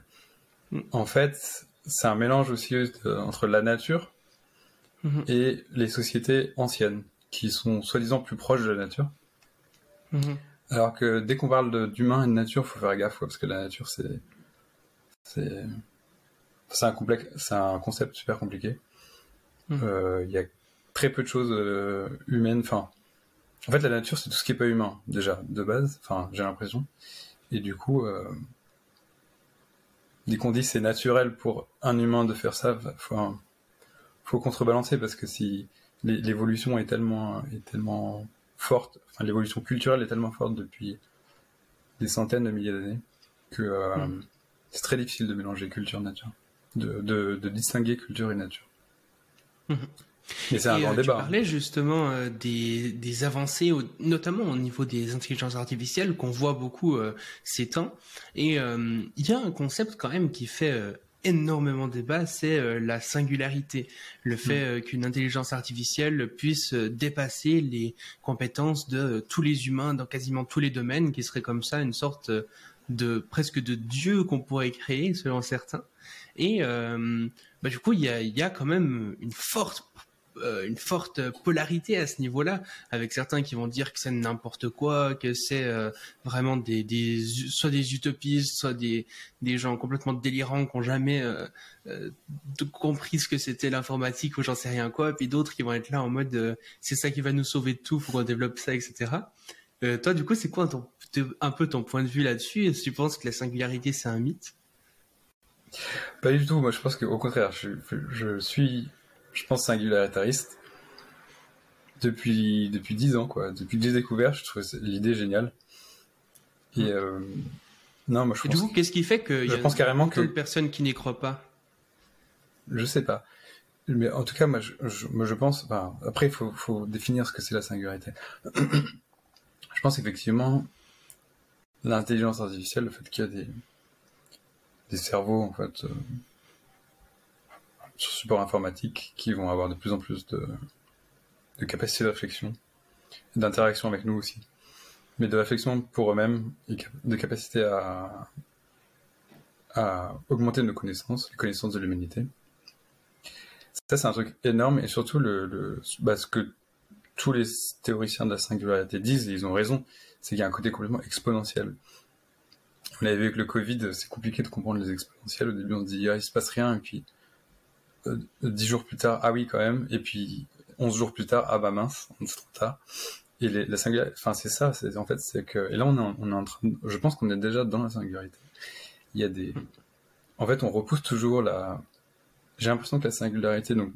mm. en fait, c'est un mélange aussi entre la nature mm-hmm. et les sociétés anciennes, qui sont soi-disant plus proches de la nature. Mm-hmm. Alors que dès qu'on parle d'humain et de nature, faut faire gaffe, parce que la nature, c'est c'est un, c'est un concept super compliqué. Hmm. Euh, il y a très peu de choses euh, humaines. Enfin, en fait, la nature, c'est tout ce qui est pas humain, déjà, de base. Enfin, j'ai l'impression. Et du coup, euh, dès qu'on dit c'est naturel pour un humain de faire ça, faut, faut contrebalancer parce que si l'évolution est tellement, est tellement forte, enfin, l'évolution culturelle est tellement forte depuis des centaines de milliers d'années que hmm. C'est très difficile de mélanger culture et nature, de, de, distinguer culture et nature. Mhm. Et c'est un grand euh, débat. Tu parlais justement euh, des, des, avancées, notamment au niveau des intelligences artificielles, qu'on voit beaucoup euh, ces temps. Et il y a un concept quand même qui fait énormément débat, c'est la singularité. Le fait mhm. qu'une intelligence artificielle puisse dépasser les compétences de tous les humains dans quasiment tous les domaines, qui serait comme ça une sorte de presque de dieu qu'on pourrait créer selon certains. Et euh, bah, du coup, il y a, y a, quand même une forte euh, une forte polarité à ce niveau-là, avec certains qui vont dire que c'est n'importe quoi, que c'est euh, vraiment des, des, soit des utopistes, soit des, des gens complètement délirants qui n'ont jamais euh, compris ce que c'était l'informatique ou j'en sais rien quoi, puis d'autres qui vont être là en mode c'est ça qui va nous sauver de tout, faut qu'on développe ça, etc. toi, du coup, c'est quoi ton un peu ton point de vue là-dessus. Est-ce que tu penses que la singularité, c'est un mythe? Pas du tout. Moi, je pense qu'au contraire, je, suis, je pense, singularitariste depuis depuis dix ans, quoi. Depuis que j'ai découvert, je trouve l'idée géniale. Et hmm. euh, non, moi, je pense. du coup, qu'est-ce qui fait qu'il y a pense carrément que de personnes qui n'y croient pas? Je sais pas. Mais en tout cas, moi, je, je pense. après, il faut, faut définir ce que c'est la singularité. je pense effectivement l'intelligence artificielle, le fait qu'il y a des, cerveaux en fait euh, sur support informatique qui vont avoir de plus en plus de, de de réflexion d'interaction avec nous aussi, mais de réflexion pour eux-mêmes et de capacité à, augmenter nos connaissances, les connaissances de l'humanité. Ça, c'est un truc énorme et surtout le, bah, ce que tous les théoriciens de la singularité disent, ils ont raison, c'est qu'il y a un côté complètement exponentiel. On avait vu avec le Covid, c'est compliqué de comprendre les exponentiels. Au début, on se dit, ah, il se passe rien, et puis euh, dix jours plus tard, ah oui, quand même, et puis onze jours plus tard, ah bah mince, c'est trop tard. Et la singularité, enfin c'est ça, en fait c'est que et là on on est en train, je pense qu'on est déjà dans la singularité. Il y a des, en fait on repousse toujours la, j'ai l'impression que la singularité, donc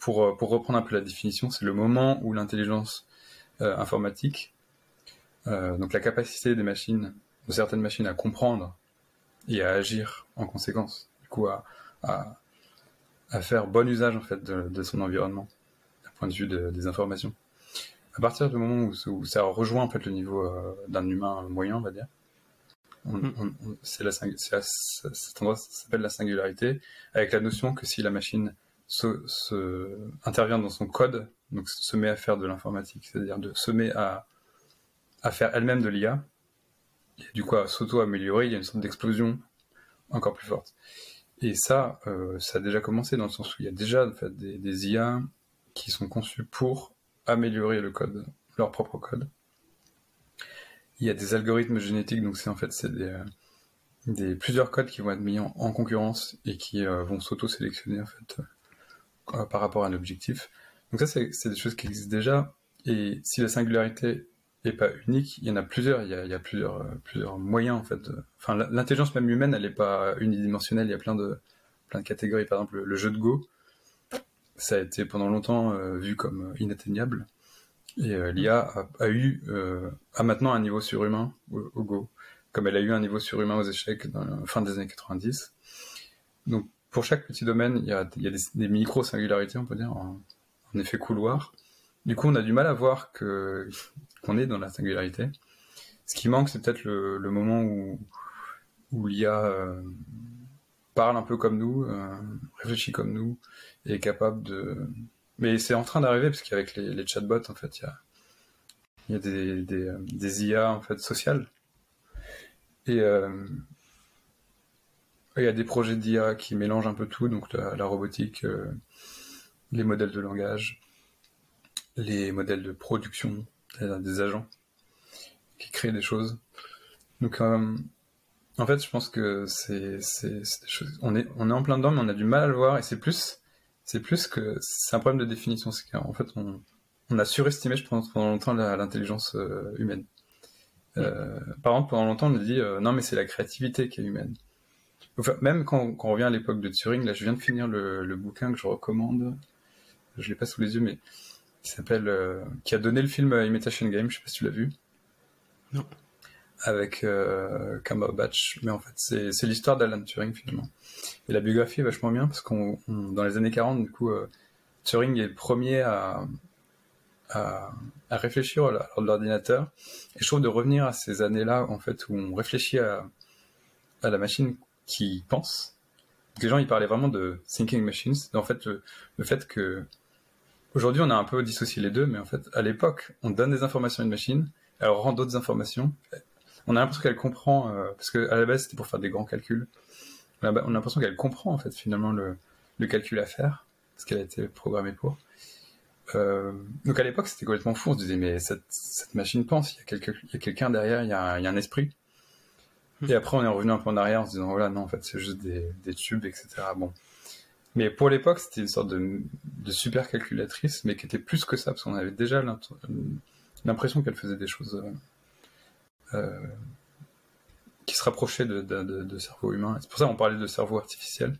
pour pour reprendre un peu la définition, c'est le moment où l'intelligence euh, informatique euh, donc la capacité des machines, de certaines machines à comprendre et à agir en conséquence, du coup à, à, à faire bon usage en fait de, de son environnement, d'un point de vue de, des informations. À partir du moment où, où, ça rejoint en fait le niveau euh, d'un humain moyen, on va dire, mm. c'est la, cet endroit s'appelle la singularité, avec la notion que si la machine se, se, intervient dans son code, donc se met à faire de l'informatique, c'est-à-dire de se met à à faire elle-même de l'IA, et du coup à s'auto-améliorer, il y a une sorte d'explosion encore plus forte. Et ça, ça a déjà commencé dans le sens où il y a déjà en fait, des, IA qui sont conçus pour améliorer le code, leur propre code. Il y a des algorithmes génétiques, donc c'est en fait c'est des, des, plusieurs codes qui vont être mis en, concurrence et qui euh, vont s'auto-sélectionner en fait euh, par rapport à un objectif. Donc ça c'est des choses qui existent déjà. Et si la singularité pas unique, il y en a plusieurs. Il y a, plusieurs, euh, plusieurs moyens en fait. Enfin l'intelligence même humaine, elle n'est pas unidimensionnelle. Il y a plein de plein de catégories. Par exemple le jeu de Go, ça a été pendant longtemps euh, vu comme inatteignable. Et euh, l'IA a, eu, a maintenant un niveau surhumain au, Go, comme elle a eu un niveau surhumain aux échecs dans fin des années 90. Donc pour chaque petit domaine, il y a, des, micro-singularités, on peut dire, en, effet couloir. Du coup, on a du mal à voir que qu'on est dans la singularité. Ce qui manque, c'est peut-être le, moment où, l'IA parle un peu comme nous, euh, réfléchit comme nous, et est capable de. Mais c'est en train d'arriver parce qu'avec les, chatbots, en fait, il y a, y a des, des, IA en fait sociales. Et euh, il y a des projets d'IA qui mélangent un peu tout, donc la, robotique, euh, les modèles de langage, les modèles de production, des agents qui créent des choses. Donc en fait, je pense que c'est, c'est, on est, on est en plein dedans, mais on a du mal à le voir, et c'est plus, c'est plus que, c'est un problème de définition. C'est qu'en fait, on, on a surestimé, je pense, pendant longtemps l'intelligence euh, humaine. Euh, par exemple, pendant longtemps, on a dit, euh, non, mais c'est la créativité qui est humaine. Enfin, même quand, quand on revient à l'époque de Turing, là, je viens de finir le, le bouquin que je recommande. Je l'ai pas sous les yeux, mais qui s'appelle, qui a donné le film Imitation Game. Je sais pas si tu l'as vu. Non avec euh, Batch, mais en fait c'est l'histoire d'Alan Turing finalement. Et la biographie est vachement bien parce qu'on dans les années 40 du coup euh, Turing est le premier à, à, à réfléchir à l'ordinateur et je trouve de revenir à ces années-là en fait où on réfléchit à, à la machine qui pense. Les gens ils parlaient vraiment de thinking machines, en fait le, le fait que aujourd'hui on a un peu dissocié les deux, mais en fait à l'époque on donne des informations à une machine, elle rend d'autres informations, on a l'impression qu'elle comprend, euh, parce que à la base c'était pour faire des grands calculs. On a, l'impression qu'elle comprend en fait finalement le, calcul à faire, ce qu'elle a été programmée pour. Euh, donc à l'époque c'était complètement fou, on se disait mais cette, machine pense, il y a, quelqu'un derrière, il y, a, un esprit. Et après on est revenu un peu en arrière en se disant voilà non en fait c'est juste des, tubes etc. Bon. Mais pour l'époque c'était une sorte de, super calculatrice mais qui était plus que ça parce qu'on avait déjà l'impression qu'elle faisait des choses euh, euh, qui se rapprochait de, cerveau humain. C'est pour ça qu'on parlait de cerveau artificiel.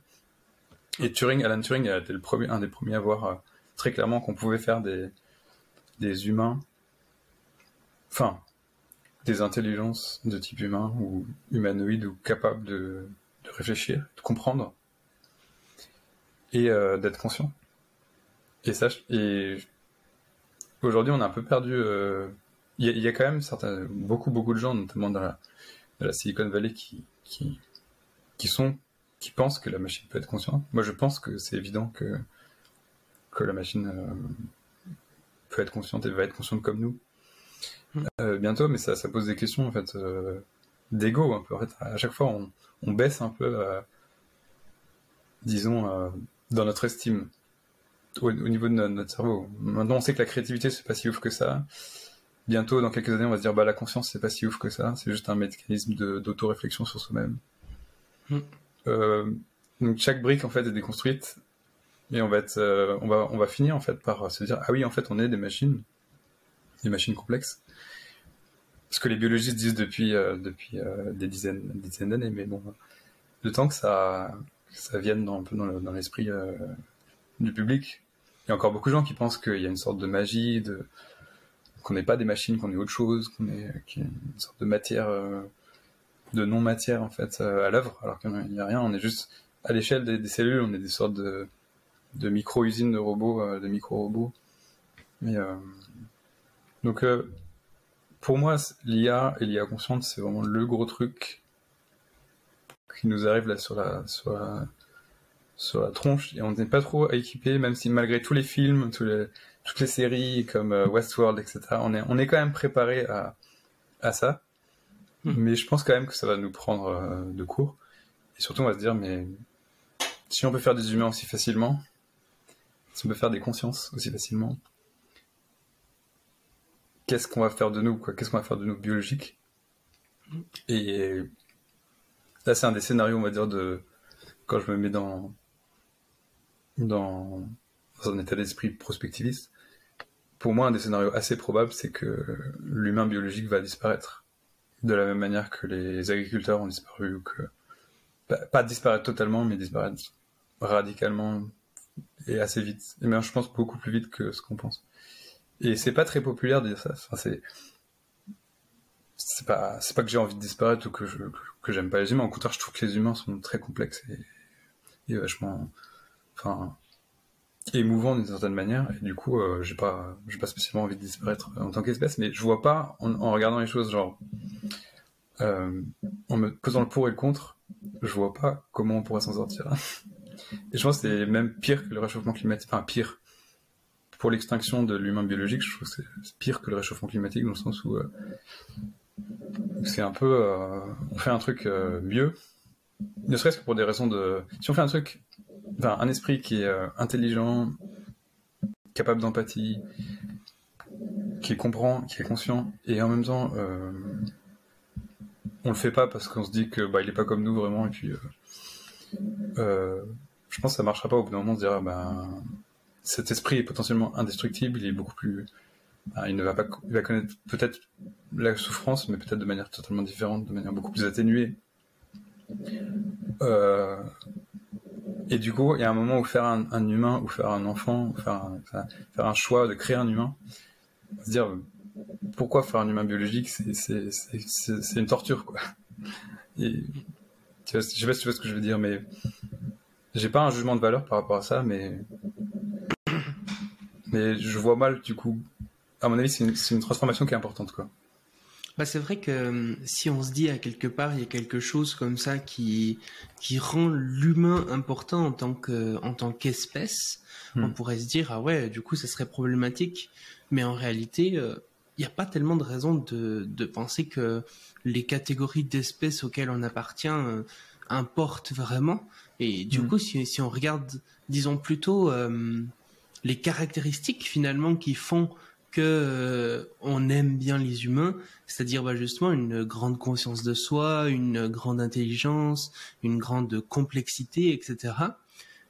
Et Turing, Alan Turing a été le premier, un des premiers à voir euh, très clairement qu'on pouvait faire des, des humains, enfin, des intelligences de type humain ou humanoïde ou capables de, réfléchir, de comprendre et euh, d'être conscient. Et ça, et aujourd'hui, on a un peu perdu il y, a quand même certains, beaucoup, beaucoup de gens, notamment dans la, Silicon Valley, qui, qui, qui, sont, qui pensent que la machine peut être consciente. Moi, je pense que c'est évident que, que la machine euh, peut être consciente et va être consciente comme nous euh, bientôt, mais ça, ça pose des questions en fait euh, d'ego un peu. En fait, à chaque fois, on baisse un peu, disons, dans notre estime au, niveau de notre, cerveau. Maintenant, on sait que la créativité, c'est pas si ouf que ça bientôt, dans quelques années, on va se dire bah la conscience c'est pas si ouf que ça, c'est juste un mécanisme d'auto-réflexion sur soi-même. Hmm. Euh, donc chaque brique en fait est déconstruite et on va être, euh, on va, on va finir en fait par se dire ah oui en fait on est des machines, des machines complexes. Ce que les biologistes disent depuis euh, depuis des dizaines, des dizaines d'années, mais bon, le temps que ça, ça vienne un peu dans l'esprit du public. Il y a encore beaucoup de gens qui pensent qu'il y a une sorte de magie, qu'on n'est pas des machines, qu'on est autre chose, qu'on est, une sorte de matière, euh, de non-matière en fait euh, à l'œuvre, alors qu'il n'y a rien, on est juste à l'échelle des, cellules, on est des sortes de, micro-usines de robots, euh, de micro-robots. Donc pour moi, l'IA et l'IA consciente, c'est vraiment le gros truc qui nous arrive là sur la, sur la, sur la tronche et on n'est pas trop équipé, même si malgré tous les films, tous les, toutes les séries comme euh, Westworld, etc. On est, on est quand même préparé à, à ça. Hmm. Mais je pense quand même que ça va nous prendre euh, de court. Et surtout, on va se dire, mais si on peut faire des humains aussi facilement, si on peut faire des consciences aussi facilement, qu'est-ce qu'on va faire de nous, quoi? Qu'est-ce qu'on va faire de nous biologiques? Et là, c'est un des scénarios, on va dire, de quand je me mets dans dans, un état d'esprit prospectiviste. Pour moi, un des scénarios assez probables, c'est que l'humain biologique va disparaître de la même manière que les agriculteurs ont disparu ou que pas disparaître totalement, mais disparaître radicalement et assez vite. Et même, je pense beaucoup plus vite que ce qu'on pense. Et c'est pas très populaire de dire ça. Enfin, c'est c'est pas c'est pas que j'ai envie de disparaître ou que que j'aime pas les humains. Au contraire, je trouve que les humains sont très complexes et, vachement enfin émouvants d'une certaine manière. Et du coup, euh, j'ai pas j'ai pas spécialement envie de disparaître en tant qu'espèce. Mais je vois pas en, en regardant les choses genre euh, en me posant le pour et le contre, je vois pas comment on pourrait s'en sortir. Et je pense que c'est même pire que le réchauffement climatique. Enfin, pire. Pour l'extinction de l'humain biologique, je trouve que c'est pire que le réchauffement climatique dans le sens où euh, c'est un peu. Euh, on fait un truc euh, mieux. Ne serait-ce que pour des raisons de. Si on fait un truc. Enfin, un esprit qui est intelligent, capable d'empathie, qui comprend, qui est conscient, et en même temps, on le fait pas parce qu'on se dit que bah il est pas comme nous vraiment, et puis je pense que ça marchera pas au bout d'un moment de dire ah ben cet esprit est potentiellement indestructible, il est beaucoup plus il ne va pas il va connaître peut-être la souffrance mais peut-être de manière totalement différente, de manière beaucoup plus atténuée. Euh, et du coup, il y a un moment où faire un, humain ou faire un enfant, ou faire un, faire un choix de créer un humain, se dire pourquoi faire un humain biologique, c'est une torture quoi. Et, je sais pas si tu vois ce que je veux dire, mais j'ai pas un jugement de valeur par rapport à ça, mais mais je vois mal du coup. À mon avis, c'est une, transformation qui est importante, quoi. Bah, c'est vrai que euh, si on se dit à quelque part il y a quelque chose comme ça qui qui rend l'humain important en tant que en tant qu'espèce, hmm. on pourrait se dire ah ouais du coup ça serait problématique, mais en réalité euh, il n'y a pas tellement de raison de de penser que les catégories d'espèces auxquelles on appartient euh, importent vraiment. Et du mm. coup, si, on regarde, disons plutôt euh, les caractéristiques finalement qui font que euh, on aime bien les humains, c'est-à-dire bah, justement une grande conscience de soi, une grande intelligence, une grande complexité, etc.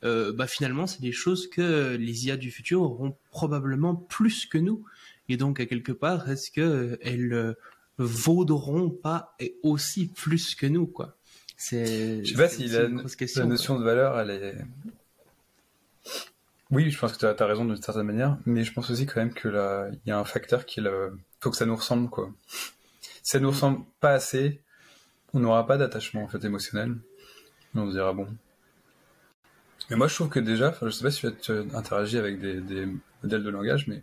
Euh, bah finalement, c'est des choses que les IA du futur auront probablement plus que nous. Et donc, à quelque part, est-ce que elles vaudront pas aussi plus que nous, quoi? C'est. Je sais pas si la, notion de valeur, elle est. Oui, je pense que tu as, raison d'une certaine manière, mais je pense aussi quand même que là, il y a un facteur qui le. Faut que ça nous ressemble, quoi. Si ça nous ressemble pas assez, on n'aura pas d'attachement en fait émotionnel. On se dira bon. Mais moi, je trouve que déjà, je sais pas si tu as interagi avec des, modèles de langage, mais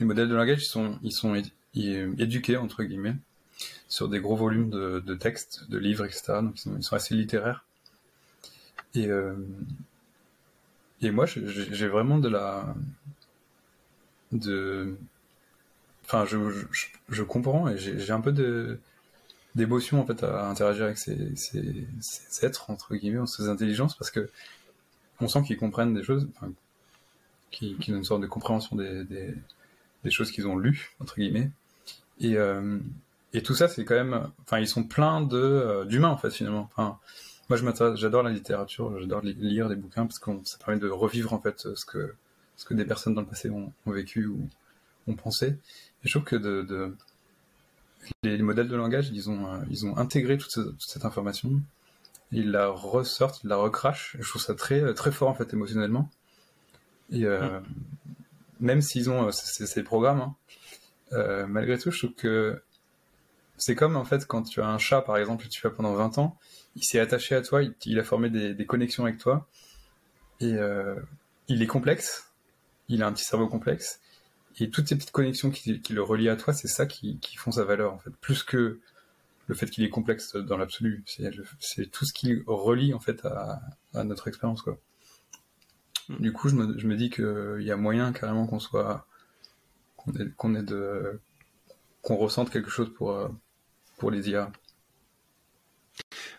les modèles de langage, ils sont, ils sont éduqués entre guillemets sur des gros volumes de, de textes, de livres, etc. Donc ils sont, assez littéraires. Et, euh, et moi, j'ai vraiment de la... De... Enfin, je, comprends et j'ai un peu de d'émotion en fait à interagir avec ces, ces, êtres entre guillemets, ces intelligences parce que on sent qu'ils comprennent des choses, enfin, qui, qui ont une sorte de compréhension des, des, des choses qu'ils ont lues entre guillemets. Et, euh, et tout ça, c'est quand même, enfin, ils sont pleins de euh, d'humains en fait finalement. Enfin, moi, je m'intéresse, j'adore la littérature, j'adore lire des bouquins parce que ça permet de revivre en fait ce que ce que des personnes dans le passé ont, vécu ou ont pensé. Et je trouve que de, de les, modèles de langage, ils ont euh, ils ont intégré toute, cette information, ils la ressortent, ils la recrachent. Je trouve ça très très fort en fait émotionnellement. Et euh, même s'ils ont ces, programmes, hein, malgré tout, je trouve que c'est comme en fait quand tu as un chat par exemple et tu as pendant 20 ans, il s'est attaché à toi, il, a formé des, connexions avec toi et euh, il est complexe, il a un petit cerveau complexe et toutes ces petites connexions qui, le relient à toi, c'est ça qui, font sa valeur en fait, plus que le fait qu'il est complexe dans l'absolu. C'est tout ce qui relie en fait à, notre expérience quoi. Mm. Du coup, je me, dis qu'il y a moyen carrément qu'on soit qu'on ait, de qu'on ressente quelque chose pour, pour les IA.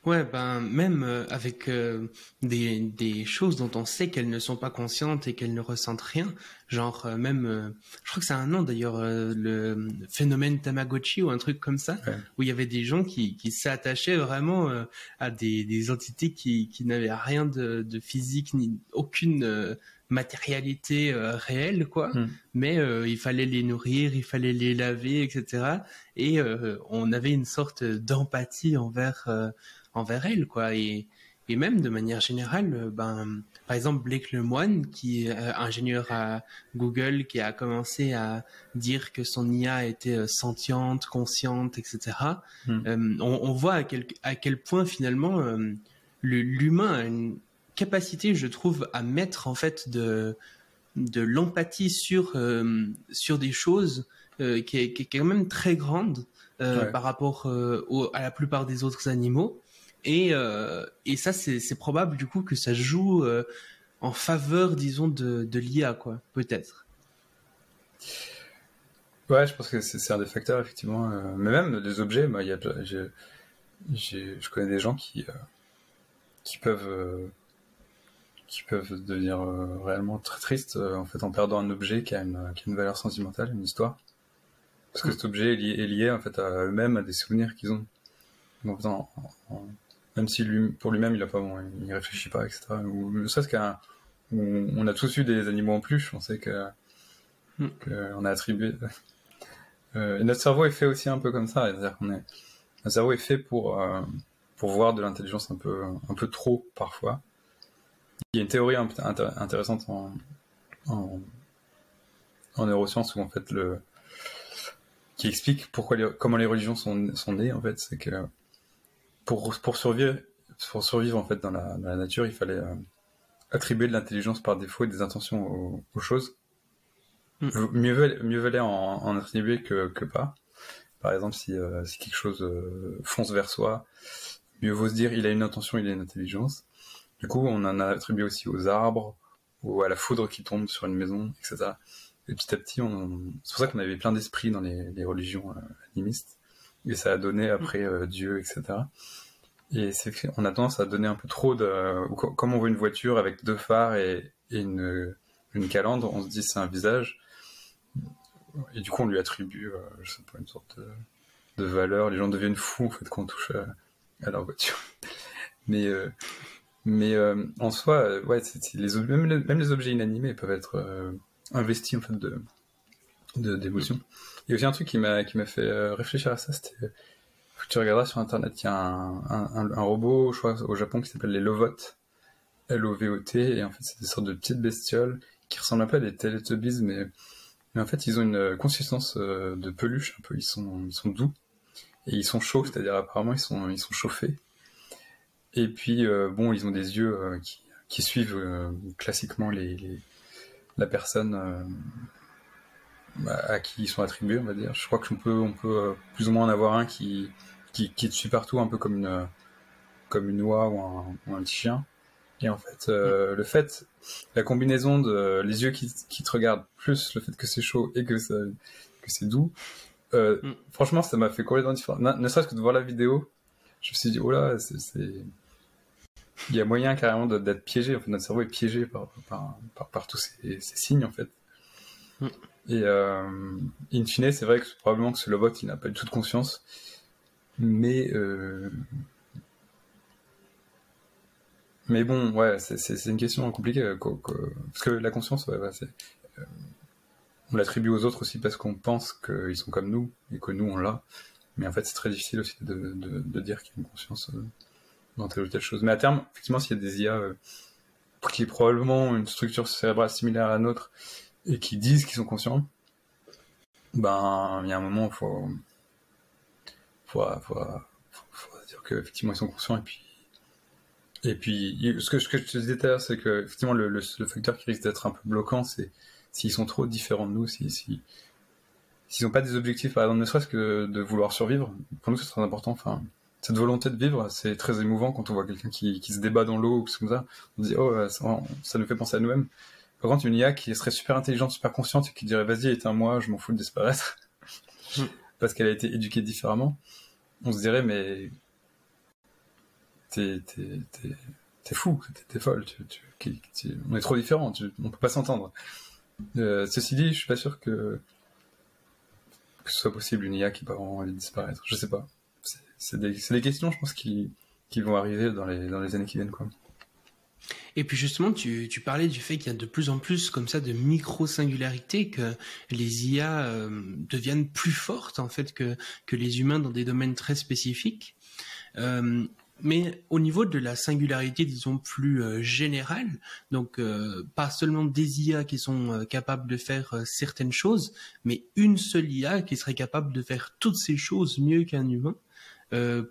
Ouais, ben même euh, avec euh, des, des choses dont on sait qu'elles ne sont pas conscientes et qu'elles ne ressentent rien, genre euh, même, je crois que c'est un nom d'ailleurs, le phénomène Tamagotchi ou un truc comme ça, où il y avait des gens qui, qui s'attachaient vraiment à des, des entités qui, qui n'avaient rien de, de physique ni aucune matérialité euh, réelle, quoi. Hmm. Mais euh, il fallait les nourrir, il fallait les laver, etc. Et euh, on avait une sorte d'empathie envers envers elles, quoi. Et, et même de manière générale, ben, par exemple Blake Lemoine, qui est ingénieur à Google, qui a commencé à dire que son IA était sentiente, consciente, etc. Hmm. on, on, voit à quel, à quel point finalement l'humain a une capacité, je trouve, à mettre en fait de, de l'empathie sur, euh, sur des choses euh, qui, est, qui, est, quand même très grande euh, par rapport à la plupart des autres animaux. Et, et ça, c'est probable du coup que ça joue en faveur, disons, de, de l'IA, quoi, peut-être. Ouais, je pense que c'est un des facteurs, effectivement. mais même des objets, moi, y a, je connais des gens qui, qui peuvent qui peuvent devenir euh, réellement très tristes euh, en fait en perdant un objet qui a une, qui a une valeur sentimentale, une histoire. Parce que cet objet est lié, est lié en fait à eux-mêmes, à des souvenirs qu'ils ont. Donc, même si lui, pour lui-même il a pas, bon, il réfléchit pas, etc. Ou ça, c'est qu'un, on a tous eu des animaux en plus. On sait que, hmm. on a attribué. Euh, et notre cerveau est fait aussi un peu comme ça, c'est-à-dire qu'on est, notre cerveau est fait pour pour voir de l'intelligence un peu un peu trop parfois. Il y a une théorie intéressante en, en, neurosciences où en fait le qui explique pourquoi comment les religions sont, sont nées en fait c'est que pour, pour survivre pour survivre en fait dans la, nature il fallait euh, attribuer de l'intelligence par défaut et des intentions aux, choses mm. mieux, valait, mieux valait en, attribuer que, que, pas par exemple si, euh, si quelque chose euh, fonce vers soi mieux vaut se dire il a une intention il a une intelligence du coup, on en a attribué aussi aux arbres, ou à la foudre qui tombe sur une maison, etc. Et petit à petit, on... c'est pour ça qu'on avait plein d'esprits dans les, religions animistes, et ça a donné après euh, Dieu, etc. Et c'est on a tendance à donner un peu trop de... Comme on voit une voiture avec deux phares et, une, une calandre, on se dit c'est un visage. Et du coup, on lui attribue, euh, je sais pas, une sorte de, valeur. Les gens deviennent fous, en fait, quand on touche à, leur voiture. Mais... Mais euh, en soi, euh, ouais, même, les objets inanimés peuvent être euh, investis en fait de d'émotions. Il y a aussi un truc qui m'a qui m'a fait réfléchir à ça, c'était tu regarderas sur internet, il y a un, un, robot, je crois, au Japon qui s'appelle les Lovot, L-O-V-O-T, et en fait c'est des sortes de petites bestioles qui ressemblent un peu à des Teletubbies, mais, mais en fait ils ont une consistance de peluche un peu, ils sont, ils sont doux, et ils sont chauds, c'est-à-dire apparemment ils sont, ils sont chauffés, et puis, euh, bon, ils ont des yeux euh, qui, qui, suivent euh, classiquement les, la personne à qui ils sont attribués, on va dire. Je crois qu'on peut, on peut plus ou moins en avoir un qui, qui, qui te suit partout, un peu comme une, comme une oie ou un, ou un petit chien. Et en fait, euh, le fait, la combinaison de les yeux qui, qui, te regardent, plus le fait que c'est chaud et que, ça, que c'est doux, euh, mm. franchement, ça m'a fait complètement différent. Ne, ne serait-ce que de voir la vidéo, je me suis dit, oh là, c'est, il y a moyen carrément d'être piégé. En fait, notre cerveau est piégé par, par, par, tous ces, ces, signes, en fait. Mm. Et euh, in fine, c'est vrai que probablement que ce robot, il n'a pas du tout de conscience. Mais, euh... mais bon, ouais, c'est une question compliquée. Euh, parce que la conscience, on l'attribue aux autres aussi parce qu'on pense qu'ils sont comme nous et que nous, on l'a. Mais en fait, c'est très difficile aussi de, de, dire qu'il y a une conscience. Dans telle ou telle chose. Mais à terme, effectivement, s'il y a des IA qui ont probablement une structure cérébrale similaire à la nôtre et qui disent qu'ils sont conscients, ben, il y a un moment, il faut, faut, faut, faut, dire qu'effectivement, ils sont conscients et puis, et puis, ce que, ce que je te disais tout à l'heure, c'est que, effectivement, le, le, facteur qui risque d'être un peu bloquant, c'est s'ils sont trop différents de nous, si, si, s'ils n'ont pas des objectifs, par exemple, ne serait-ce que de vouloir survivre, pour nous, c'est très important. Enfin, cette volonté de vivre, c'est très émouvant quand on voit quelqu'un qui, qui, se débat dans l'eau ou comme ça. On dit, oh, ça, ça nous fait penser à nous-mêmes. Par contre, une IA qui serait super intelligente, super consciente et qui dirait, vas-y, éteins-moi, je m'en fous de disparaître. Parce qu'elle a été éduquée différemment. On se dirait, mais. t'es, fou, t'es, folle, on est trop différents, on peut pas s'entendre. Euh, ceci dit, je suis pas sûr que, que ce soit possible une IA qui va vraiment envie de disparaître. Je sais pas. C'est, des, des, questions, je pense, qui, qui vont arriver dans les, dans les années qui viennent, quoi. Et puis justement, tu, parlais du fait qu'il y a de plus en plus comme ça de micro-singularités, que les IA euh, deviennent plus fortes en fait que, les humains dans des domaines très spécifiques. Euh, mais au niveau de la singularité, disons, plus euh, générale, donc pas seulement des IA qui sont capables de faire certaines choses, mais une seule IA qui serait capable de faire toutes ces choses mieux qu'un humain,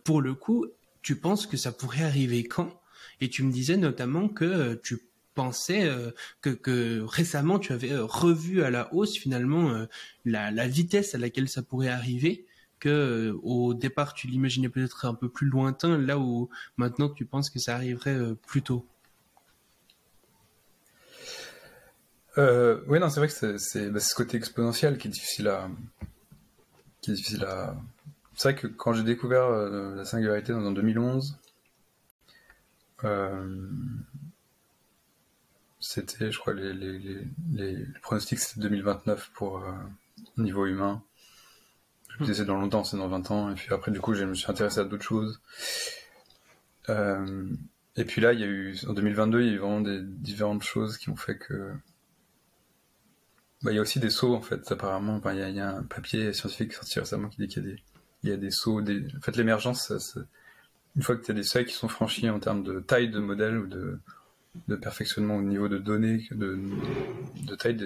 pour le coup, tu penses que ça pourrait arriver quand? Et tu me disais notamment que euh, tu pensais euh, que, récemment tu avais euh, revu à la hausse finalement la, vitesse à laquelle ça pourrait arriver que au départ tu l'imaginais peut-être un peu plus lointain là où maintenant tu penses que ça arriverait plus tôt. oui non c'est vrai que bah, c'est ce côté exponentiel qui est difficile à qui à c'est vrai que quand j'ai découvert la singularité en 2011 euh, c'était, je crois, les, les, les, les pronostics, c'était 2029 pour euh, niveau humain. Je me disais dans longtemps, c'est dans 20 ans. Et puis après, du coup, je me suis intéressé à d'autres choses. Euh, et puis là, il y a eu, en 2022, il y a eu vraiment des différentes choses qui ont fait que. Bah, il y a aussi des sauts, en fait, apparemment. Enfin, il, y a, il y a un papier scientifique sorti récemment qui dit qu'il y a des, il y a des sauts. Des... En fait, l'émergence, ça, une fois que tu as des seuils qui sont franchis en termes de taille de modèle ou de, perfectionnement au niveau de données, de, taille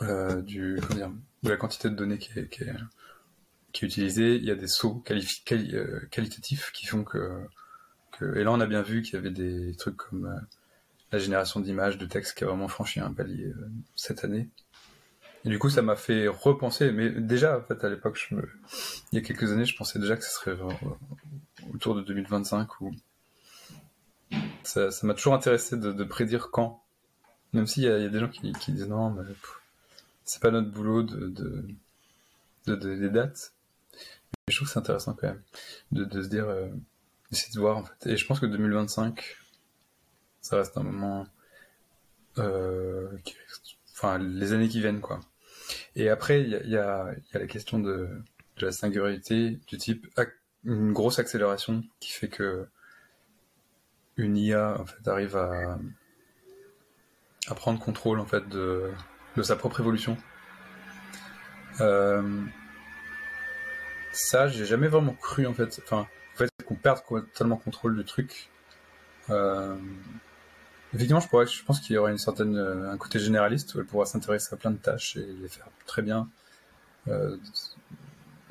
euh, du comment dire, de la quantité de données qui est, utilisée, il y a des sauts euh, qualitatifs qui font que, et là on a bien vu qu'il y avait des trucs comme euh, la génération d'images, de textes qui a vraiment franchi un palier cette année. Et du coup, ça m'a fait repenser. Mais déjà, en fait, à l'époque, je me... il y a quelques années, je pensais déjà que ce serait autour de 2025 ou ça, m'a toujours intéressé de, prédire quand. Même s'il y, a des gens qui, disent non, mais c'est pas notre boulot de, de, des dates. Mais je trouve que c'est intéressant quand même de, se dire, euh, d'essayer de voir en fait. Et je pense que 2025, ça reste un moment, euh, enfin les années qui viennent quoi. Et après, il y a, la question de, la singularité du type une grosse accélération qui fait que une IA arrive à, à prendre contrôle en fait de, sa propre évolution. Euh, ça, j'ai jamais vraiment cru en fait. Enfin, en fait, qu'on perde totalement contrôle du truc. Euh, Effectivement, je, pense qu'il y aurait une certaine, euh, un côté généraliste où elle pourra s'intéresser à plein de tâches et les faire très bien. Euh,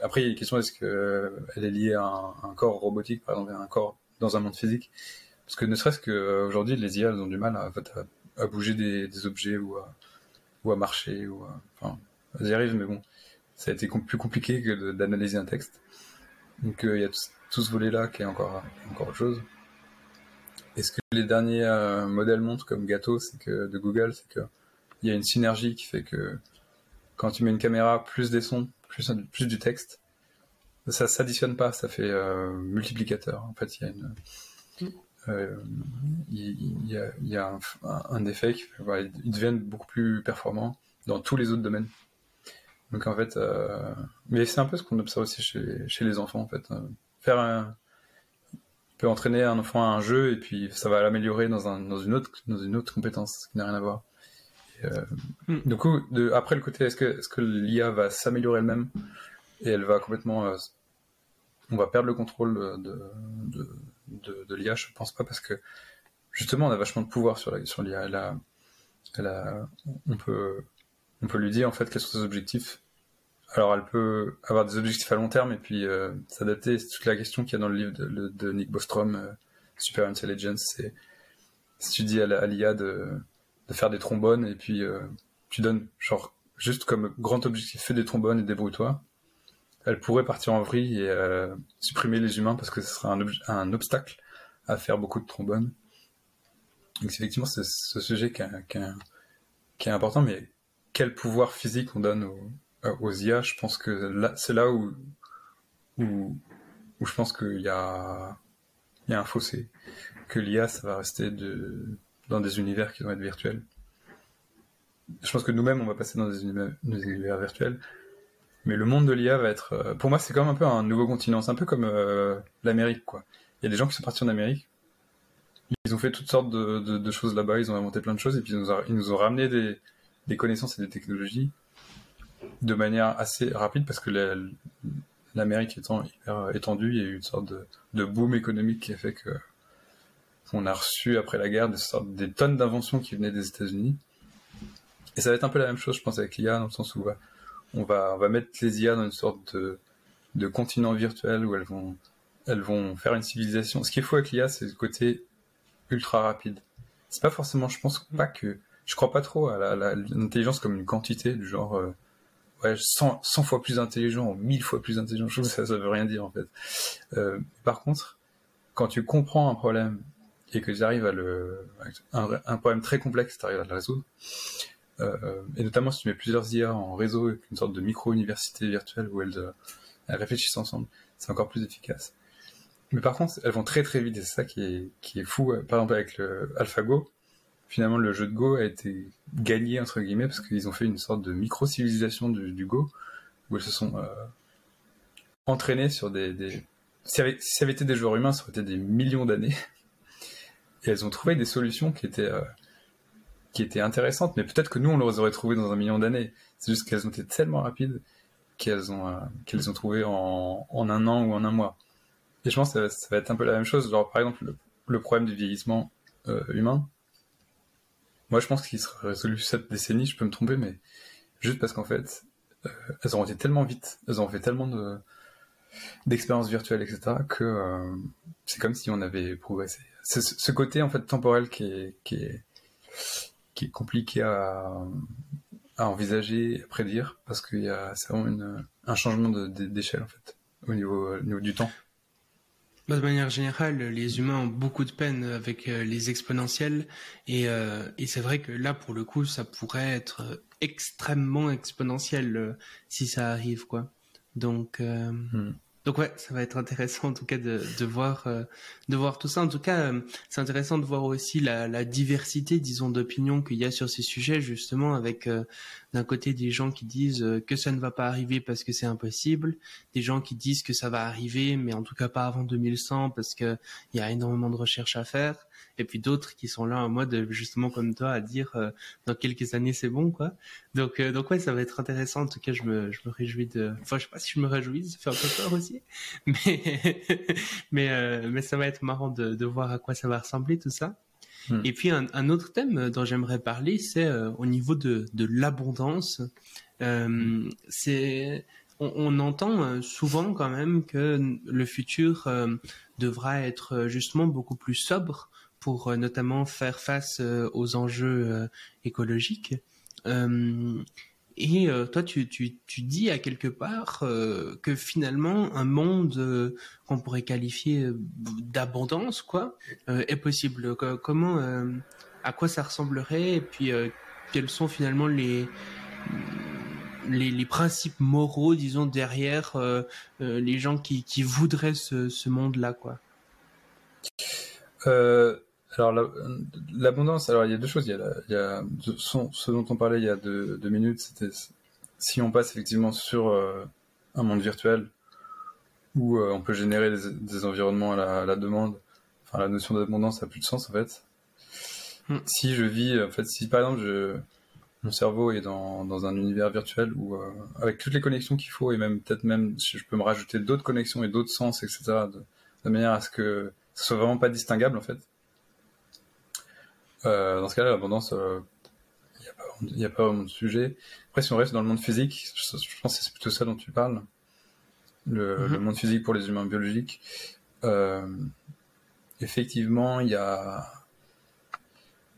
après, il y a une question est-ce qu'elle euh, est liée à un, corps robotique, par exemple, à un corps dans un monde physique? Parce que ne serait-ce qu'aujourd'hui, les IA, elles ont du mal à, bouger des, objets ou à, marcher. Ou enfin, elles y arrivent, mais bon, ça a été plus compliqué que d'analyser un texte. Donc il y a tout, ce volet-là qui est encore, encore autre chose. Et ce que les derniers euh, modèles montrent comme gâteau, c'est que de Google, c'est que il y a une synergie qui fait que quand tu mets une caméra plus des sons, plus, du texte, ça s'additionne pas, ça fait euh, multiplicateur. En fait, il y a euh, un, effet qui fait, ils deviennent beaucoup plus performants dans tous les autres domaines. Donc en fait, mais c'est un peu ce qu'on observe aussi chez, chez les enfants en fait. Faire un, peut entraîner un enfant à un jeu et puis ça va l'améliorer dans, un, dans, une autre, dans une autre compétence qui n'a rien à voir. euh, hmm. Du coup, de, après le côté, est-ce que, est-ce que l'IA va s'améliorer elle-même et elle va complètement. Euh, on va perdre le contrôle de, de, de, de l'IA Je pense pas parce que justement, on a vachement de pouvoir sur, la, sur l'IA. Elle a, elle a, on, peut, on peut lui dire en fait quels sont ses objectifs alors, elle peut avoir des objectifs à long terme et puis euh, s'adapter. C'est toute la question qu'il y a dans le livre de, Nick Bostrom, euh, Super Intelligence. C'est si tu dis à l'IA de, faire des trombones et puis euh, tu donnes, genre, juste comme grand objectif, fais des trombones et débrouille-toi. Elle pourrait partir en vrille et supprimer les humains parce que ce serait un, obstacle à faire beaucoup de trombones. Donc, effectivement, c'est ce sujet qui est, important, mais quel pouvoir physique on donne aux, aux IA, je pense que c'est là où, où, où je pense qu'il y a, y a un fossé, que l'IA, ça va rester de, dans des univers qui vont être virtuels. Je pense que nous-mêmes, on va passer dans des univers, virtuels, mais le monde de l'IA va être, euh, pour moi, c'est comme un peu un nouveau continent, c'est un peu comme euh, l'Amérique, quoi. Il y a des gens qui sont partis en Amérique, ils ont fait toutes sortes de, choses là-bas, ils ont inventé plein de choses, et puis ils nous, ont ramené des connaissances et des technologies de manière assez rapide parce que l'Amérique étant hyper étendue, il y a eu une sorte de, boom économique qui a fait que on a reçu après la guerre des, tonnes d'inventions qui venaient des États-Unis. Et ça va être un peu la même chose, je pense, avec l'IA, dans le sens où on va, on va mettre les IA dans une sorte de, continent virtuel où elles vont, elles vont faire une civilisation. Ce qui est fou avec l'IA, c'est le côté ultra rapide. C'est pas forcément, je pense pas que, je crois pas trop à l'intelligence comme une quantité du genre, euh, ouais, 100, 100, fois plus intelligent ou 1000 fois plus intelligent. Je trouve que ça, ça veut rien dire en fait. Euh, par contre, quand tu comprends un problème et que tu arrives à le, un, un problème très complexe, tu arrives à le résoudre, euh, et notamment si tu mets plusieurs IA en réseau, une sorte de micro-université virtuelle où elles, réfléchissent ensemble, c'est encore plus efficace. Mais par contre, elles vont très très vite et c'est ça qui qui est fou. Par exemple, avec le AlphaGo, finalement, le jeu de Go a été gagné, entre guillemets, parce qu'ils ont fait une sorte de micro-civilisation du, du, Go, où elles se sont euh, entraînées sur des... Si, ça avait, été des joueurs humains, ça aurait été des millions d'années. Et elles ont trouvé des solutions qui étaient, euh, qui étaient intéressantes, mais peut-être que nous, on les aurait trouvées dans un million d'années. C'est juste qu'elles ont été tellement rapides qu'elles ont, euh, qu'elles ont trouvé en, en un an ou en un mois. Et je pense que ça, va être un peu la même chose. Par exemple, le, le problème du vieillissement euh, humain. Moi, je pense qu'il sera résolu cette décennie, je peux me tromper, mais juste parce qu'en fait, euh, elles ont été tellement vite, elles ont fait tellement de d'expériences virtuelles, etc., que euh, c'est comme si on avait progressé. C'est ce côté en fait temporel qui est, compliqué à, envisager, à prédire, parce qu'il y a vraiment un changement d'échelle en fait, au niveau, au niveau du temps. Bah, de manière générale, les humains ont beaucoup de peine avec euh, les exponentielles et, euh, et c'est vrai que là, pour le coup, ça pourrait être extrêmement exponentiel euh, si ça arrive, quoi. Donc, euh, hmm. Donc ouais, ça va être intéressant en tout cas de, de voir euh, de voir tout ça. En tout cas, c'est intéressant de voir aussi la, la diversité, disons, d'opinions qu'il y a sur ces sujets, justement, avec d'un côté des gens qui disent euh, que ça ne va pas arriver parce que c'est impossible, des gens qui disent que ça va arriver, mais en tout cas pas avant 2100 parce que il y a énormément de recherches à faire, et puis d'autres qui sont là en mode justement comme toi à dire euh, dans quelques années c'est bon quoi. Donc euh, donc ouais ça va être intéressant. En tout cas je me je me réjouis de, enfin je sais pas si je me réjouis, ça fait un peu peur aussi, mais mais mais ça va être marrant de, de voir à quoi ça va ressembler tout ça. Hmm. Et puis un, un, autre thème dont j'aimerais parler, c'est euh, au niveau de, de l'abondance. Euh, c'est on, entend euh, souvent quand même que le futur euh, devra être justement beaucoup plus sobre pour notamment faire face aux enjeux écologiques. Et euh, toi, tu, tu, tu, dis à quelque part euh, que finalement, un monde euh, qu'on pourrait qualifier d'abondance, quoi, est possible. Comment, à quoi ça ressemblerait Et puis, quels sont finalement les, les, les, principes moraux, disons, derrière les gens qui, qui voudraient ce, ce monde-là, quoi? Alors l'abondance, alors il y a deux choses. Il y a, il y a ce dont on parlait il y a deux, deux minutes, c'était si on passe effectivement sur euh, un monde virtuel où euh, on peut générer des, des environnements à la, à la, demande, enfin la notion d'abondance a plus de sens en fait. Mm. Si je vis, en fait, si par exemple je, mon cerveau est dans, dans un univers virtuel où euh, avec toutes les connexions qu'il faut et même peut-être même je peux me rajouter d'autres connexions et d'autres sens, etc. De, de manière à ce que ce soit vraiment pas distinguable en fait euh, dans ce cas-là, l'abondance, il euh, n'y a, pas vraiment de sujet. Après, si on reste dans le monde physique, je, je pense que c'est plutôt ça dont tu parles, le, mm -hmm. le, monde physique pour les humains biologiques. Euh, effectivement, il y a...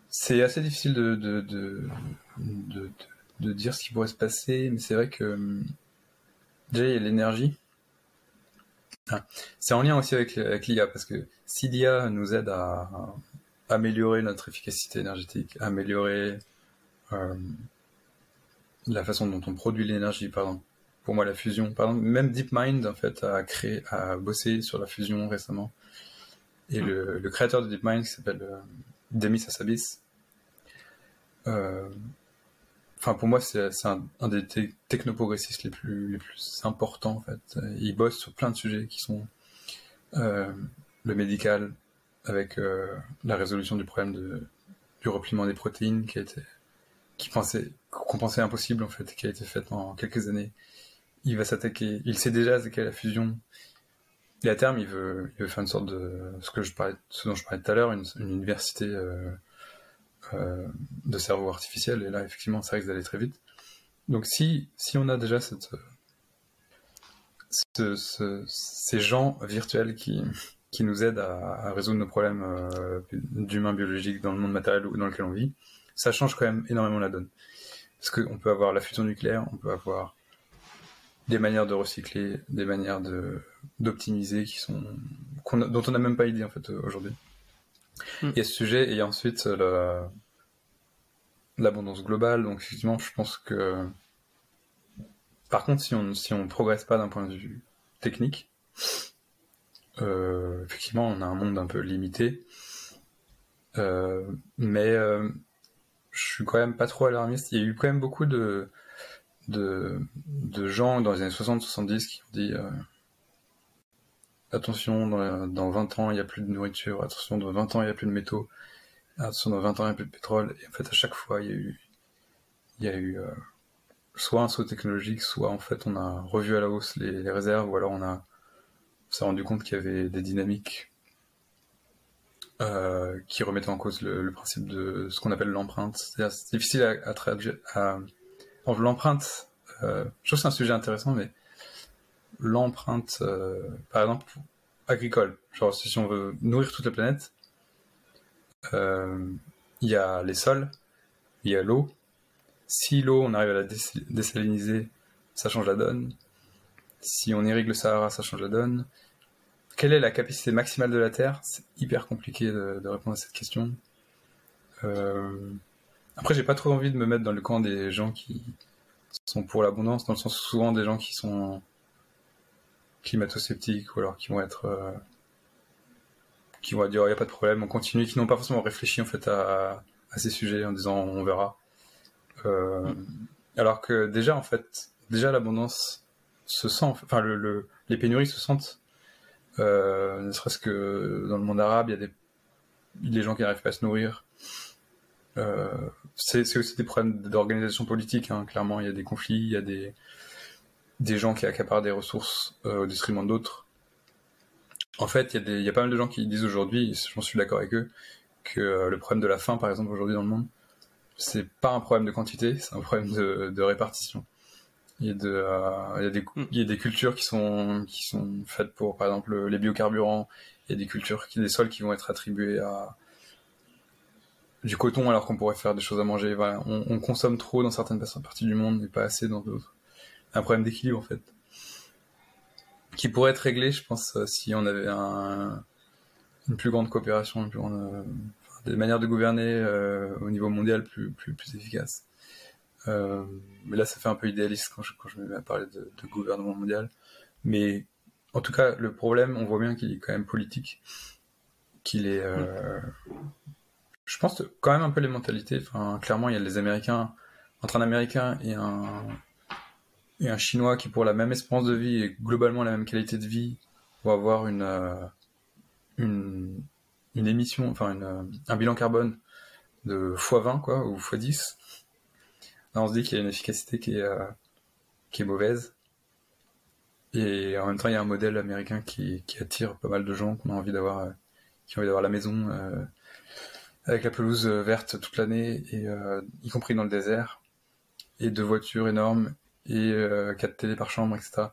C'est assez difficile de, de, de, de, de dire ce qui pourrait se passer, mais c'est vrai que déjà, il y a l'énergie. Ah, c'est en lien aussi avec, avec l'IA, parce que si l'IA nous aide à, améliorer notre efficacité énergétique, améliorer euh, la façon dont on produit l'énergie, pardon, pour moi la fusion. Par exemple, même DeepMind en fait a créé, a bossé sur la fusion récemment. Et le, le, créateur de DeepMind qui s'appelle euh, Demis Hassabis. Euh, enfin pour moi c'est un, un, des technoprogressistes les plus les plus importants en fait. Il bosse sur plein de sujets qui sont euh, le médical avec euh, la résolution du problème du repliement des protéines qui a qui pensait qu'on pensait impossible en fait, qui a été faite en quelques années. Il va s'attaquer, il sait déjà attaquer à la fusion. Et à terme, il veut, faire une sorte de ce ce dont je parlais tout à l'heure, une, université euh, euh, de cerveau artificiel. Et là, effectivement, ça risque d'aller très vite. Donc, si on a déjà ce, ce, ces gens virtuels qui qui nous aident à, à résoudre nos problèmes euh, d'humains biologiques dans le monde matériel dans lequel on vit, ça change quand même énormément la donne. Parce qu'on peut avoir la fusion nucléaire, on peut avoir des manières de recycler, des manières de d'optimiser qui sont dont on n'a même pas idée en fait aujourd'hui. Mm. Il y a ce sujet et il y a ensuite l'abondance globale. Donc effectivement, je pense que par contre, si on si on progresse pas d'un point de vue technique, euh, effectivement, on a un monde un peu limité. Euh, mais euh, je suis quand même pas trop alarmiste. Il y a eu quand même beaucoup de, de, gens dans les années 60-70 qui ont dit attention, dans, dans, 20 ans, il n'y a plus de nourriture, attention, dans 20 ans, il n'y a plus de métaux, attention, dans 20 ans, il n'y a plus de pétrole. Et en fait, à chaque fois, il y a eu, il y a eu soit un saut technologique, soit en fait, on a revu à la hausse les, réserves, ou alors on a s'est rendu compte qu'il y avait des dynamiques euh, qui remettait en cause le, principe de ce qu'on appelle l'empreinte. C'est difficile à, traduire. L'empreinte, euh, je trouve que c'est un sujet intéressant, mais l'empreinte, euh, par exemple, agricole, genre si on veut nourrir toute la planète, il y a les sols, il y a l'eau. Si l'eau, on arrive à la désaliniser, ça change la donne. Si on irrigue le Sahara, ça change la donne quelle est la capacité maximale de la Terre? C'est hyper compliqué de, répondre à cette question. Euh... Après, j'ai pas trop envie de me mettre dans le camp des gens qui sont pour l'abondance, dans le sens souvent des gens qui sont climato-sceptiques ou alors qui vont être euh... qui vont dire il oh, n'y a pas de problème, on continue, qui n'ont pas forcément réfléchi en fait à, ces sujets en disant on verra. Euh... Alors que déjà en fait, déjà l'abondance se sent, enfin le, le, les pénuries se sentent euh, ne serait-ce que dans le monde arabe, il y a des, gens qui n'arrivent pas à se nourrir. Euh, c'est aussi des problèmes d'organisation politique. Hein. Clairement, il y a des conflits, il y a des, des gens qui accaparent des ressources euh, au détriment d'autres. En fait, il y, a pas mal de gens qui disent aujourd'hui, j'en suis d'accord avec eux, que le problème de la faim, par exemple, aujourd'hui dans le monde, c'est pas un problème de quantité, c'est un problème de, de répartition. Il y a, de, euh, il, y a des, hmm. il y a des cultures qui sont, qui sont faites pour, par exemple, les biocarburants. Il y a des cultures, qui, des sols qui vont être attribués à du coton alors qu'on pourrait faire des choses à manger. Voilà. On, on, consomme trop dans certaines parties du monde et pas assez dans d'autres. Un problème d'équilibre en fait. Qui pourrait être réglé, je pense, euh, si on avait un, une plus grande coopération, une plus grande, euh, des manières de gouverner euh, au niveau mondial plus, plus, plus efficaces. Euh, mais là, ça fait un peu idéaliste quand je, quand me mets à parler de, gouvernement mondial. Mais en tout cas, le problème, on voit bien qu'il est quand même politique, qu'il est. Euh, je pense quand même un peu les mentalités. Enfin, clairement, il y a les Américains entre un Américain et un et un Chinois qui, pour la même espérance de vie et globalement la même qualité de vie, vont avoir une euh, une, une émission, enfin un bilan carbone de x20 quoi ou x10 on se dit qu'il y a une efficacité qui est, euh, qui est mauvaise. Et en même temps, il y a un modèle américain qui, attire pas mal de gens envie d'avoir, euh, qui ont envie d'avoir la maison euh, avec la pelouse verte toute l'année, y compris dans le désert, et deux voitures énormes, et quatre télé par chambre, etc.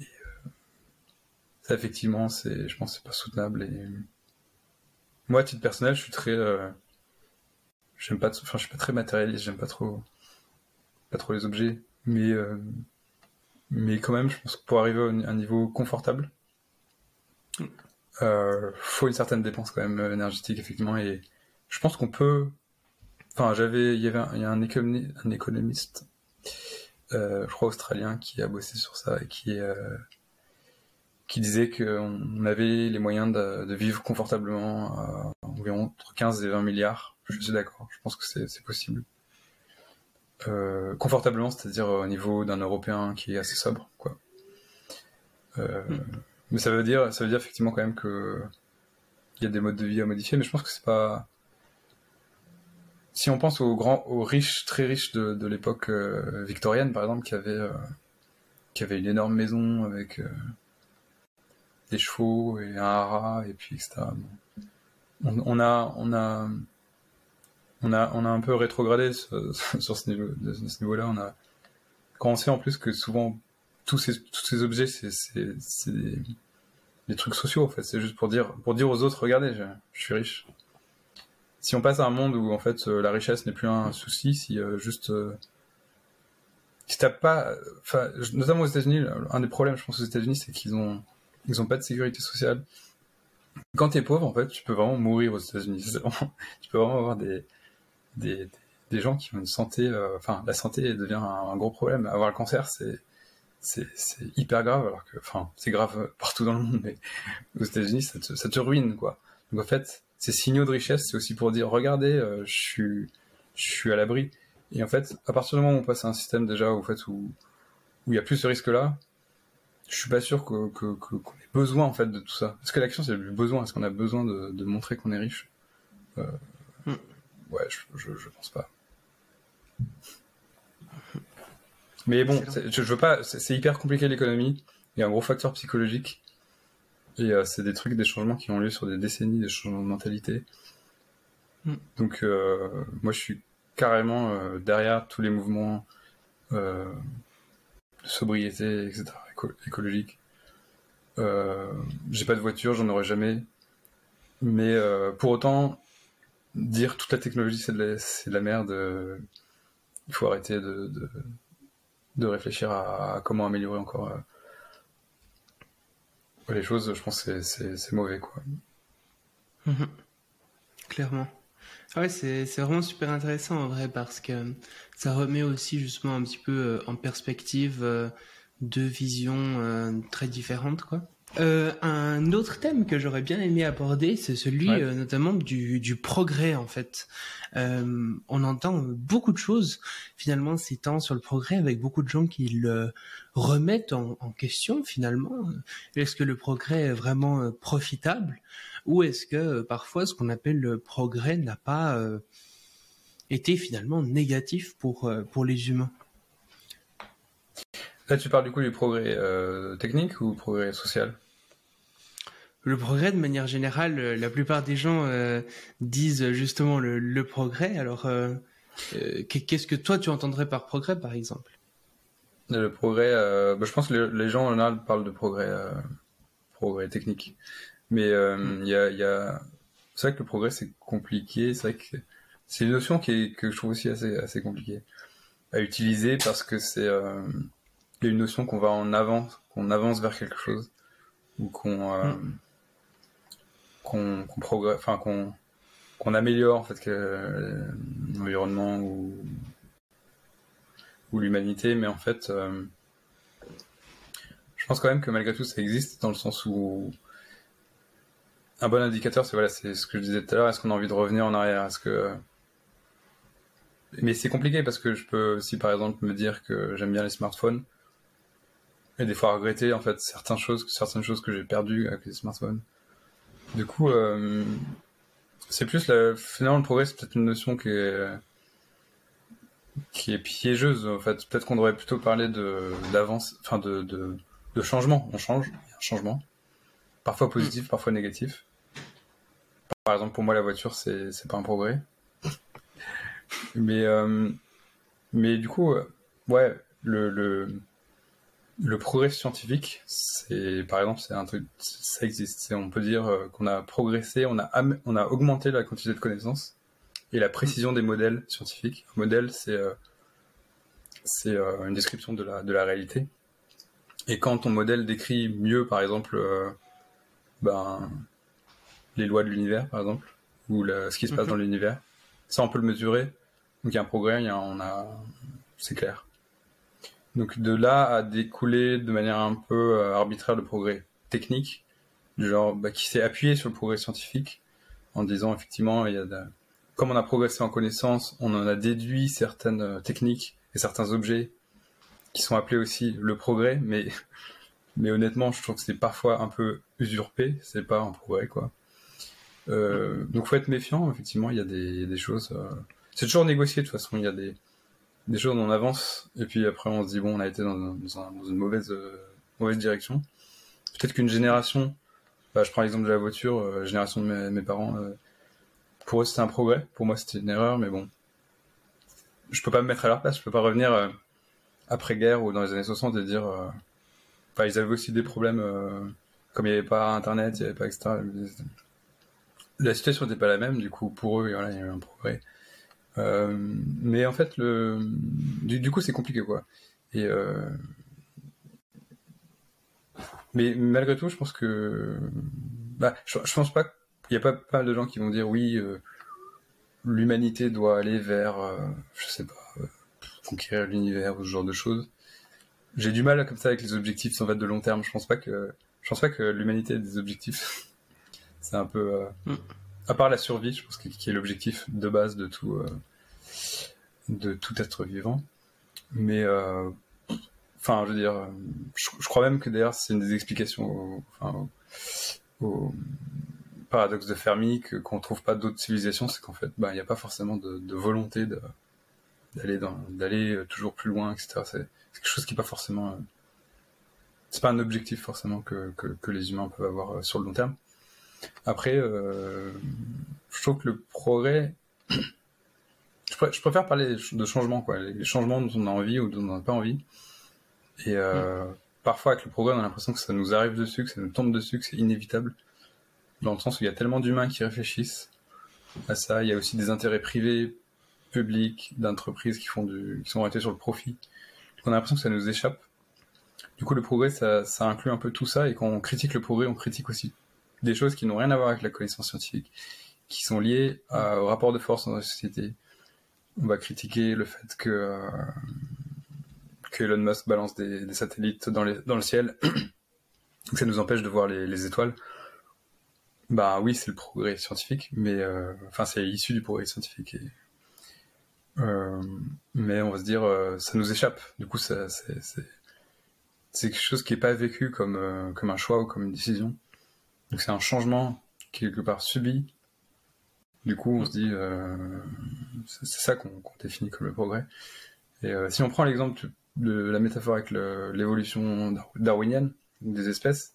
Et, ça, effectivement, je pense, c'est pas soutenable. Et moi, à titre personnel, je suis très, j'aime pas, enfin, je suis pas très matérialiste, j'aime pas trop pas trop les objets, mais euh, mais quand même, je pense que pour arriver à un niveau confortable, euh, faut une certaine dépense quand même énergétique effectivement, et je pense qu'on peut. Enfin, j'avais, il y avait, un, il y a un économiste je crois australien, qui a bossé sur ça et qui qui disait qu'on avait les moyens de, de, vivre confortablement à environ entre 15 et 20 milliards. Je suis d'accord, je pense que c'est possible. Euh, confortablement, c'est-à-dire au niveau d'un Européen qui est assez sobre, quoi. Euh, mm. Mais ça veut dire, ça veut dire effectivement quand même que il y a des modes de vie à modifier, mais je pense que c'est pas. Si on pense aux grands, aux riches, très riches de, de l'époque euh, victorienne, par exemple, qui avaient, qui avait une énorme maison avec des chevaux et un haras et puis etc. On, a, on a, on a, on a un peu rétrogradé sur, ce niveau-là. On a, quand on sait en plus que souvent tous ces, tous ces objets, c'est, des, trucs sociaux en fait. C'est juste pour dire, pour dire aux autres, regardez, je, suis riche. Si on passe à un monde où en fait euh, la richesse n'est plus un souci, si euh, juste euh, si t'as pas, enfin, notamment aux États-Unis, un des problèmes, je pense, aux États-Unis, c'est qu'ils ont, ils ont pas de sécurité sociale. Quand tu es pauvre, en fait, tu peux vraiment mourir aux États-Unis. tu peux vraiment avoir des, des, gens qui ont une santé, euh, enfin, la santé devient un, gros problème. Avoir le cancer, c'est, c'est, hyper grave, alors que, enfin, c'est grave partout dans le monde, mais aux États-Unis, ça ça te ruine, quoi. Donc, en fait, ces signaux de richesse, c'est aussi pour dire, regardez, euh, je suis, je suis à l'abri. Et en fait, à partir du moment où on passe à un système déjà, où, fait, où, où il y a plus ce risque-là, je suis pas sûr qu'on que, ait besoin en fait de tout ça. Est-ce que l'action c'est le besoin Est-ce qu'on a besoin de, de montrer qu'on est riche? Euh, hmm. Ouais, je, je, je, pense pas. Mais bon, je, veux pas. C'est hyper compliqué l'économie. Il y a un gros facteur psychologique. Et euh, c'est des trucs, des changements qui ont lieu sur des décennies, des changements de mentalité. Hmm. Donc, euh, moi, je suis carrément euh, derrière tous les mouvements de sobriété, etc écologique. Euh, j'ai pas de voiture, j'en aurai jamais. Mais pour autant, dire toute la technologie c'est de, la merde, euh, il faut arrêter de, de, réfléchir à, comment améliorer encore les choses. Je pense que c'est mauvais. quoi. Mhm. Clairement. Ah ouais, c'est vraiment super intéressant en vrai parce que ça remet aussi justement un petit peu en perspective deux visions euh, très différentes, quoi. Euh, un autre thème que j'aurais bien aimé aborder, c'est celui euh, notamment du, du, progrès en fait. Euh, on entend beaucoup de choses finalement ces temps sur le progrès avec beaucoup de gens qui le remettent en, en question finalement. Est-ce que le progrès est vraiment profitable? Ou est-ce que parfois ce qu'on appelle le progrès n'a pas été finalement négatif pour, pour les humains? Là, tu parles du coup du progrès euh, technique ou progrès social? Le progrès, de manière générale, euh, la plupart des gens euh, disent justement le, progrès. Alors, qu'est-ce que toi tu entendrais par progrès, par exemple? Le progrès, bah, je pense que les gens en général parlent de progrès, progrès technique. Mais il y a, y a... c'est vrai que le progrès c'est compliqué. C'est vrai que c'est une notion qui est, que je trouve aussi assez, assez compliquée à utiliser parce que c'est il y a une notion qu'on va en avant, qu'on avance vers quelque chose, ou qu'on euh, mm. Qu'on améliore en fait que, l'environnement ou ou l'humanité, mais en fait, euh, je pense quand même que malgré tout ça existe dans le sens où un bon indicateur, c'est voilà, c'est ce que je disais tout à l'heure. Est-ce qu'on a envie de revenir en arrière? Est-ce que mais c'est compliqué parce que je peux aussi par exemple me dire que j'aime bien les smartphones et des fois regretter en fait certaines choses, certaines choses que j'ai perdues avec les smartphones. Du coup, euh, c'est plus la, finalement le progrès, c'est peut-être une notion qui est qui est piégeuse en fait. Peut-être qu'on devrait plutôt parler de d'avance, enfin de, de, de changement. On change, il y a un changement, parfois positif, parfois négatif. Par exemple, pour moi, la voiture, c'est c'est pas un progrès. mais euh, mais du coup, ouais, le, le le progrès scientifique, c'est par exemple, c'est un truc, ça existe. On peut dire euh, qu'on a progressé, on a on a augmenté la quantité de connaissances et la précision des modèles scientifiques. Un modèle, c'est euh, euh, une description de la de la réalité. Et quand ton modèle décrit mieux, par exemple, ben les lois de l'univers, par exemple, ou ce qui se passe mhm. dans l'univers, ça on peut le mesurer. Donc il y a un progrès, il y a, on a, c'est clair. Donc de là à découler de manière un peu euh, arbitraire le progrès technique, du genre bah, qui s'est appuyé sur le progrès scientifique en disant effectivement il y a comme on a progressé en connaissance, on en a déduit certaines euh, techniques et certains objets qui sont appelés aussi le progrès, mais mais honnêtement je trouve que c'est parfois un peu usurpé, c'est pas un progrès quoi. Euh, donc faut être méfiant, effectivement il y a des, des choses. Euh, c'est toujours négocié de toute façon, il y a des des choses on avance et puis après on se dit bon on a été dans, une mauvaise euh, mauvaise direction. Peut-être qu'une génération, bah, je prends l'exemple de la voiture, euh, génération de mes, parents, euh, pour eux c'était un progrès, pour moi c'était une erreur, mais bon, je peux pas me mettre à leur place, je peux pas revenir après guerre ou dans les années 60 et dire, enfin ils avaient aussi des problèmes comme il n'y avait pas internet, il n'y avait pas etc. La situation n'était pas la même, du coup pour eux il y a eu un progrès. Euh, mais en fait, le, du, coup, c'est compliqué, quoi. Euh, mais malgré tout, je pense que, bah, je, pense pas qu'il y a pas mal de gens qui vont dire oui, euh, l'humanité doit aller vers, je sais pas, conquérir l'univers ou ce genre de choses. J'ai du mal comme ça avec les objectifs en fait de long terme. Je pense pas que, pense pas que l'humanité ait des objectifs. c'est un peu. Mm à part la survie, je pense, qui est l'objectif de base de tout, euh, de tout être vivant. Mais, euh, enfin, je veux dire, je, crois même que d'ailleurs, c'est une des explications au, paradoxe de Fermi, qu'on ne trouve pas d'autres civilisations, c'est qu'en fait, bah, il n'y a pas forcément de, volonté d'aller d'aller toujours plus loin, etc. C'est quelque chose qui n'est pas forcément. Euh, c'est pas un objectif forcément que, que, les humains peuvent avoir sur le long terme. Après, euh, je trouve que le progrès, je, préfère parler de changements, quoi, les changements dont on a envie ou dont on n'a pas envie. Et euh, mm. parfois, avec le progrès, on a l'impression que ça nous arrive dessus, que ça nous tombe dessus, que c'est inévitable. Dans le sens où il y a tellement d'humains qui réfléchissent à ça. Il y a aussi des intérêts privés, publics, d'entreprises qui font du, qui sont orientés sur le profit. On a l'impression que ça nous échappe. Du coup, le progrès, ça, ça inclut un peu tout ça. Et quand on critique le progrès, on critique aussi des choses qui n'ont rien à voir avec la connaissance scientifique, qui sont liées au rapport de force dans la société. On va critiquer le fait que, euh, Elon Musk balance des, satellites dans, le ciel, que ça nous empêche de voir les, étoiles. Bah oui, c'est le progrès scientifique, mais euh, enfin c'est issu du progrès scientifique. Euh, mais on va se dire, ça nous échappe. Du coup, c'est quelque chose qui n'est pas vécu comme un choix ou comme une décision. Donc c'est un changement quelque part subi. Du coup, on se dit, euh, c'est ça qu'on définit comme le progrès. Et euh, si on prend l'exemple de la métaphore avec l'évolution darwinienne des espèces,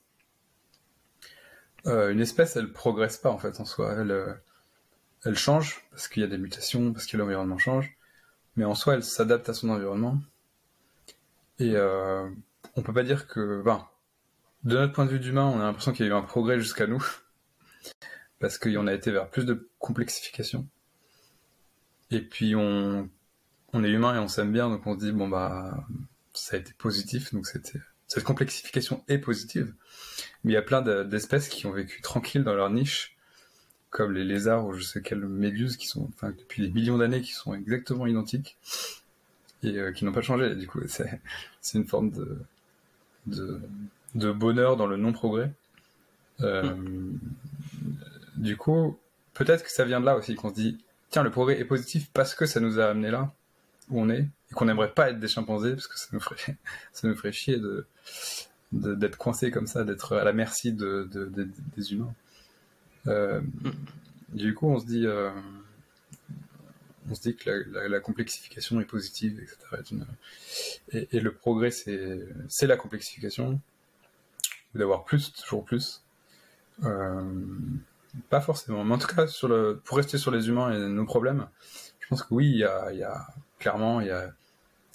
euh, une espèce, elle progresse pas en fait en soi. Elle, elle change parce qu'il y a des mutations, parce que l'environnement change, mais en soi, elle s'adapte à son environnement. Et on peut pas dire que, ben, de notre point de vue d'humain, on a l'impression qu'il y a eu un progrès jusqu'à nous, parce qu'on a été vers plus de complexification. Et puis on, est humain et on s'aime bien, donc on se dit bon bah ça a été positif, donc cette complexification est positive. Mais il y a plein d'espèces qui ont vécu tranquilles dans leur niche, comme les lézards ou je sais quelles méduses qui sont, enfin depuis des millions d'années, qui sont exactement identiques et euh, qui n'ont pas changé. Du coup, c'est une forme de de bonheur dans le non-progrès. Euh, du coup, peut-être que ça vient de là aussi, qu'on se dit, tiens, le progrès est positif parce que ça nous a amené là où on est, et qu'on n'aimerait pas être des chimpanzés, parce que ça nous ferait, ça nous ferait chier de, d'être coincé comme ça, d'être à la merci de, des humains. Euh, du coup, on se dit, euh, on se dit que la, complexification est positive, etc. Et, et, le progrès, c'est, c'est la complexification d'avoir plus, toujours plus. Euh, pas forcément, mais en tout cas, pour rester sur les humains et nos problèmes, je pense que oui, il y a, clairement, il y a,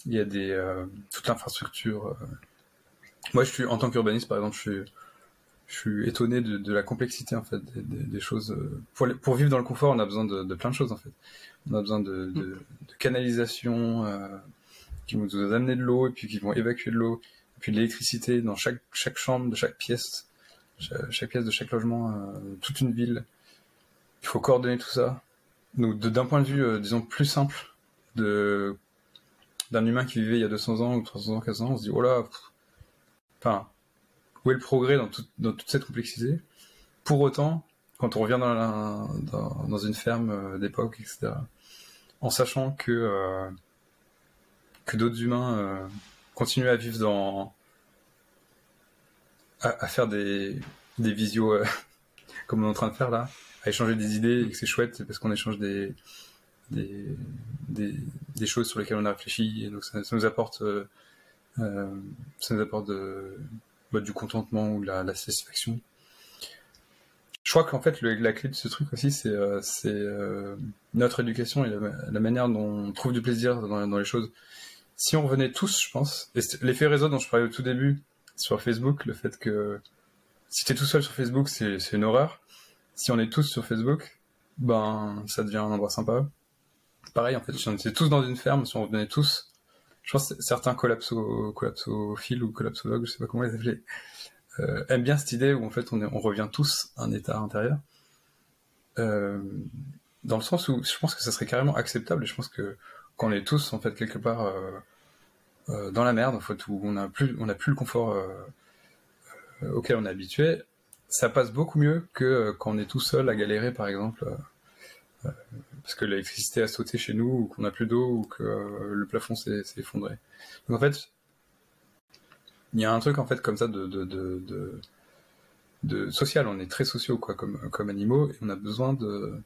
y a des, euh, toute l'infrastructure. Euh. Moi, je suis, en tant qu'urbaniste, par exemple, je suis, je suis étonné de, la complexité, en fait, des, choses. Pour, pour, vivre dans le confort, on a besoin de, plein de choses, en fait. On a besoin de, de, canalisation, qui vont nous amener de l'eau, et puis qui vont évacuer de l'eau puis l'électricité dans chaque, chaque chambre de chaque pièce, chaque, pièce de chaque logement, euh, toute une ville. Il faut coordonner tout ça. Donc d'un point de vue, euh, disons, plus simple d'un humain qui vivait il y a 200 ans ou 300 ans, 400 ans, on se dit, oh là, où est le progrès dans, dans toute cette complexité? Pour autant, quand on revient dans, dans, une ferme euh, d'époque, etc., en sachant que, que d'autres humains euh, continuent à vivre dans. à, faire des, des visios comme on est en train de faire là, à échanger des idées et que c'est chouette parce qu'on échange des, choses sur lesquelles on a réfléchi et donc ça, nous apporte. ça nous apporte de, bah, du contentement ou de la satisfaction. Je crois qu'en fait, la clé de ce truc aussi, c'est euh, euh, notre éducation et la, manière dont on trouve du plaisir dans, les choses. Si on revenait tous, je pense, et l'effet réseau dont je parlais au tout début sur Facebook, le fait que si t'es tout seul sur Facebook, c'est une horreur. Si on est tous sur Facebook, ben ça devient un endroit sympa. Pareil, en fait, si on était tous dans une ferme, si on revenait tous, je pense que certains collapso, collapsophiles ou collapsologues, je sais pas comment les appeler, euh, aime bien cette idée où en fait on, on revient tous à un état intérieur. Euh, dans le sens où je pense que ça serait carrément acceptable et je pense que quand on est tous en fait quelque part euh, euh dans la merde en fait où on n'a plus on a plus le confort euh, auquel on est habitué, ça passe beaucoup mieux que quand on est tout seul à galérer par exemple parce que l'électricité a sauté chez nous ou qu'on n'a plus d'eau ou que le plafond s'est effondré. Donc en fait il y a un truc en fait comme ça de, de, de, de, social. On est très sociaux quoi, comme, comme animaux et on a besoin de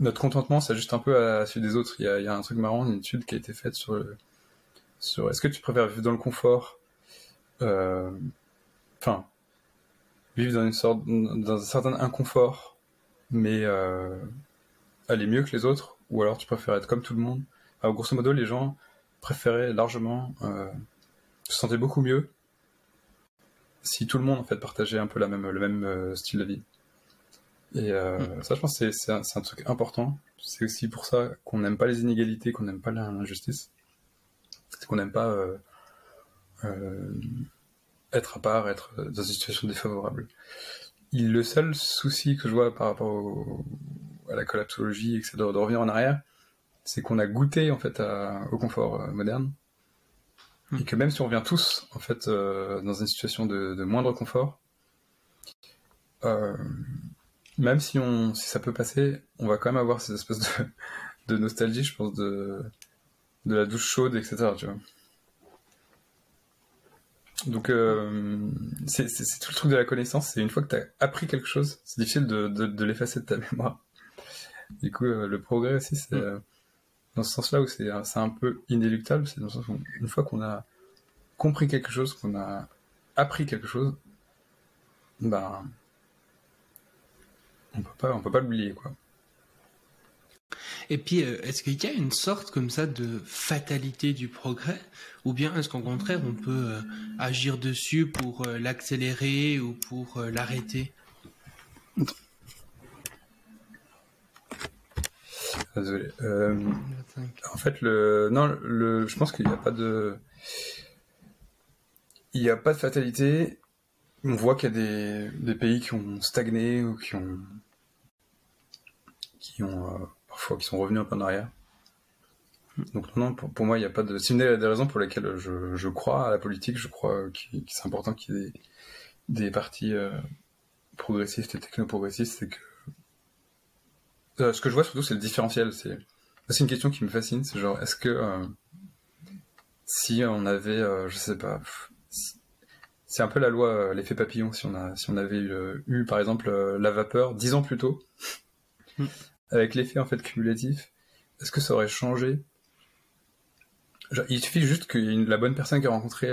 notre contentement s'ajuste un peu à celui des autres. Il y, a, il y a un truc marrant, une étude qui a été faite sur sur est-ce que tu préfères vivre dans le confort, euh, enfin vivre dans une sorte dans un certain inconfort, mais euh, aller mieux que les autres, ou alors tu préfères être comme tout le monde? Alors, grosso modo, les gens préféraient largement euh, se sentaient beaucoup mieux si tout le monde en fait partageait un peu la même, le même euh, style de vie. Et euh, mm. ça, je pense, c'est c'est un, un, truc important. C'est aussi pour ça qu'on n'aime pas les inégalités, qu'on n'aime pas l'injustice, c'est qu'on n'aime pas euh, euh, être à part, être dans une situation défavorable. Le seul souci que je vois par rapport au, à la collapsologie, et que de, de revenir en arrière, c'est qu'on a goûté en fait à, au confort moderne et que même si on revient tous en fait dans une situation de, moindre confort, euh, même si on si ça peut passer, on va quand même avoir cette espèce de, de nostalgie, je pense, de de la douche chaude, etc. Tu vois. Donc euh, c'est tout le truc de la connaissance, c'est une fois que tu as appris quelque chose, c'est difficile de, de, de l'effacer de ta mémoire. Du coup, euh, le progrès aussi, c'est mm dans ce sens-là où c'est un peu inéluctable, c'est dans le sens où une fois qu'on a compris quelque chose, qu'on a appris quelque chose, ben on peut pas on peut pas l'oublier quoi. Et puis, euh, est-ce qu'il y a une sorte comme ça de fatalité du progrès? Ou bien est-ce qu'au contraire, on peut euh, agir dessus pour euh, l'accélérer ou pour l'arrêter? Désolé. En fait, le, non, le, je pense qu'il n'y a pas de, il n'y a pas de fatalité. On voit qu'il y a des, des, pays qui ont stagné ou qui ont, qui ont euh, parfois qui sont revenus un peu en arrière. Donc non, pour, moi, il n'y a pas de. C'est une des raisons pour lesquelles je, je crois à la politique. Je crois qu'il c'est important qu'il y ait des, des partis euh, progressistes et techno-progressistes, c'est que euh, ce que je vois surtout, c'est le différentiel. C'est une question qui me fascine. C'est genre, est-ce que euh, si on avait, euh, je sais pas, c'est un peu la loi, l'effet papillon. Si on a, si on avait eu, par exemple la vapeur dix ans plus tôt, hmm. avec l'effet en fait cumulatif, est-ce que ça aurait changé? Il suffit juste qu'il y ait la bonne personne qui a rencontré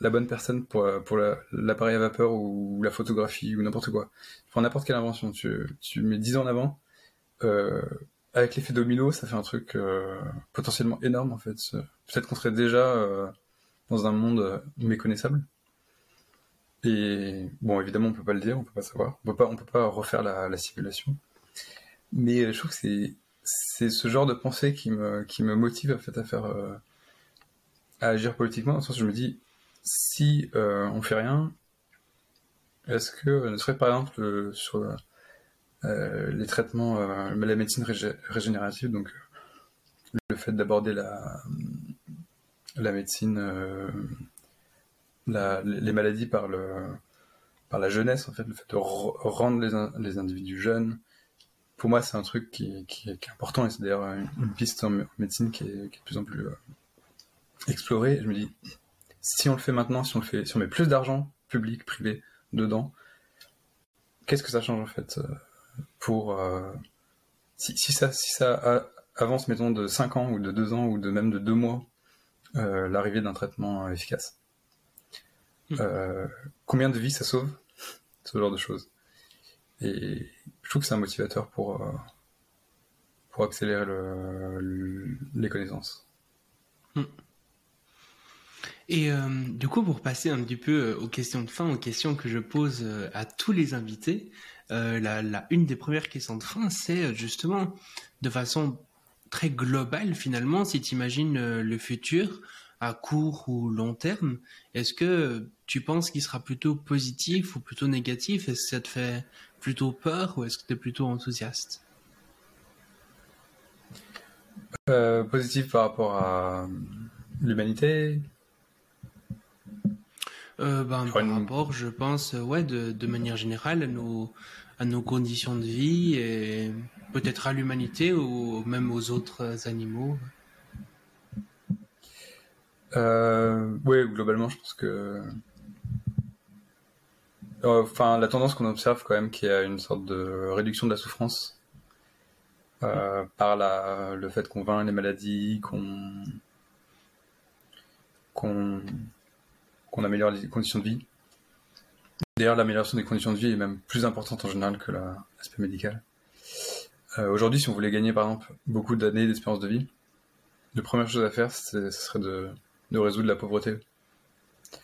la bonne personne pour, pour l'appareil à vapeur ou, la photographie ou n'importe quoi. Pour n'importe quelle invention, tu, tu mets 10 ans en avant, euh, avec l'effet domino, ça fait un truc euh, potentiellement énorme en fait. Peut-être qu'on serait déjà euh, dans un monde méconnaissable. Et bon, évidemment, on peut pas le dire, on peut pas savoir, on peut pas, on peut pas refaire la, la simulation. Mais je trouve que c'est ce genre de pensée qui me qui me motive en fait à faire à agir politiquement. Dans le sens où je me dis si on fait rien, est-ce que ne serait par exemple sur euh, les traitements, euh, la médecine régénérative, donc le fait d'aborder la, la médecine, les maladies par le par la jeunesse, en fait, le fait de rendre les, les individus jeunes, pour moi, c'est un truc qui, qui, est important et c'est d'ailleurs une, piste en, médecine qui est, qui est, de plus en plus euh, explorée. je me dis, si on le fait maintenant, si on le fait, si on met plus d'argent public, privé dedans, qu'est-ce que ça change en fait euh, pour euh, si, si, ça si ça avance mettons de 5 ans ou de 2 ans ou de même de 2 mois l'arrivée d'un traitement efficace? Mmh. combien de vies ça sauve? Ce genre de choses. Et je trouve que c'est un motivateur pour, euh, pour accélérer le, les connaissances. Hmm. Et euh, du coup, pour passer un petit peu euh, aux questions de fin, aux questions que je pose à tous les invités, la, la, une des premières questions de fin, c'est justement de façon très globale finalement, si tu imagines le futur, à court ou long terme, est-ce que tu penses qu'il sera plutôt positif ou plutôt négatif? Est-ce que ça te fait plutôt peur ou est-ce que tu es plutôt enthousiaste? Euh, Positif par rapport à l'humanité? Euh, ben, Par rapport, je pense, ouais, de, de, manière générale, à nos, à nos conditions de vie et peut-être à l'humanité ou même aux autres animaux. Euh, oui, globalement, je pense que. Euh, enfin, la tendance qu'on observe quand même, qui a une sorte de réduction de la souffrance euh, par la, le fait qu'on vainc les maladies, qu'on qu'on améliore les conditions de vie. D'ailleurs, l'amélioration des conditions de vie est même plus importante en général que l'aspect médical. Aujourd'hui, si on voulait gagner par exemple beaucoup d'années d'espérance de vie, la première chose à faire, ce serait de de résoudre la pauvreté.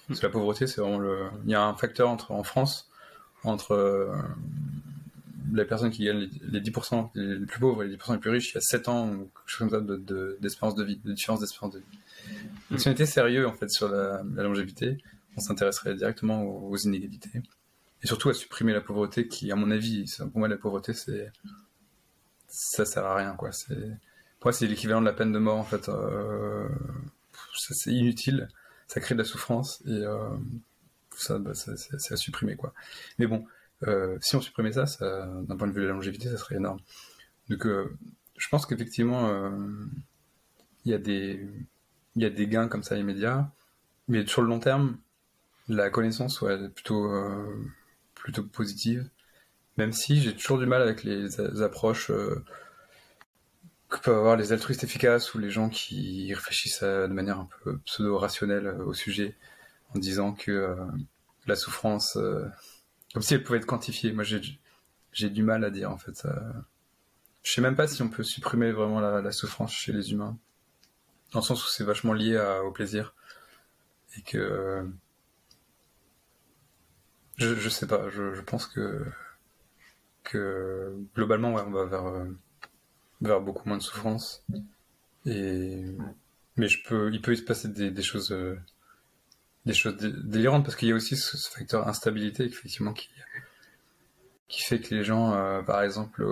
Parce que la pauvreté, c'est vraiment le. Il y a un facteur entre, en France entre euh, les personnes qui gagnent les, 10% les plus pauvres et les 10% les plus riches, il y a 7 ans ou quelque chose comme ça d'espérance de, vie, de différence d'espérance de vie. Donc, si on était sérieux en fait sur la, longévité, on s'intéresserait directement aux, inégalités et surtout à supprimer la pauvreté qui, à mon avis, pour moi, la pauvreté, c'est ça sert à rien quoi. Pour moi, c'est l'équivalent de la peine de mort en fait. Euh c'est inutile, ça crée de la souffrance et euh, ça, bah, c'est à supprimer quoi. Mais bon, euh, si on supprimait ça, d'un point de vue de la longévité, ça serait énorme. Donc, euh, je pense qu'effectivement, il y a des y a des gains comme ça immédiats, mais sur le long terme, la connaissance ouais, est plutôt plutôt positive. Même si j'ai toujours du mal avec les approches que peuvent avoir les altruistes efficaces ou les gens qui réfléchissent de manière un peu pseudo-rationnelle euh, au sujet en disant que euh, la souffrance, euh, comme si elle pouvait être quantifiée. Moi, j'ai du mal à dire en fait. Ça... Je sais même pas si on peut supprimer vraiment la, souffrance chez les humains, dans le sens où c'est vachement lié au plaisir et que je, je sais pas. Je, pense que que globalement, on va vers vers beaucoup moins de souffrance. Et mais je peux, il peut se passer des, choses, euh, des choses délirantes parce qu'il y a aussi ce, facteur instabilité effectivement qui qui fait que les gens, euh, par exemple,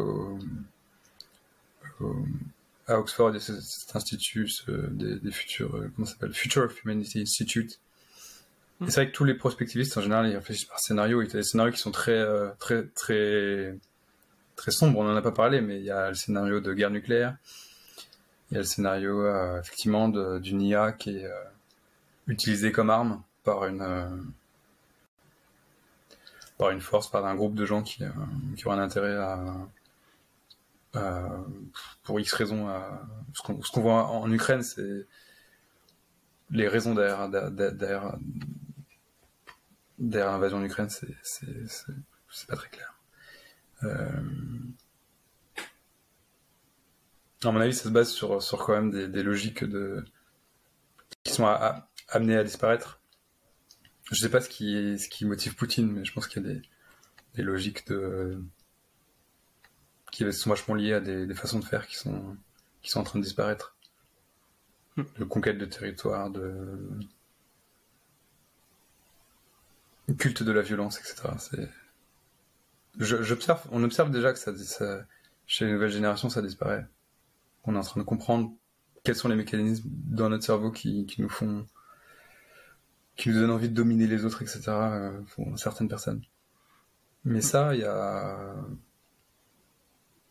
à Oxford, il y a cet institut des, futurs, euh, comment s'appelle, Future of Humanity Institute. Et c'est vrai que tous les prospectivistes en général ils réfléchissent par scénario. Il y a des scénarios qui sont très, très, très très sombre, on n'en a pas parlé, mais il y a le scénario de guerre nucléaire, il y a le scénario euh, effectivement d'une IA qui est euh, utilisée comme arme par une euh, par une force, par un groupe de gens qui, qui ont un intérêt à, pour X raisons. ce qu'on voit en Ukraine, c'est les raisons derrière, derrière, derrière l'invasion de l'Ukraine, c'est pas très clair. Euh, à mon avis, ça se base sur, sur quand même des, logiques de... qui sont amenées à disparaître. Je sais pas ce qui, ce qui motive Poutine, mais je pense qu'il y a des, des logiques de qui sont vachement liées à des, façons de faire qui sont qui sont en train de disparaître. Hmm. De conquête de territoire, de culte de la violence, etc. C'est on observe déjà que ça, chez les nouvelles générations, ça disparaît. On est en train de comprendre quels sont les mécanismes dans notre cerveau qui, nous font qui nous donnent envie de dominer les autres, etc. euh, pour certaines personnes. Mais ça, il y a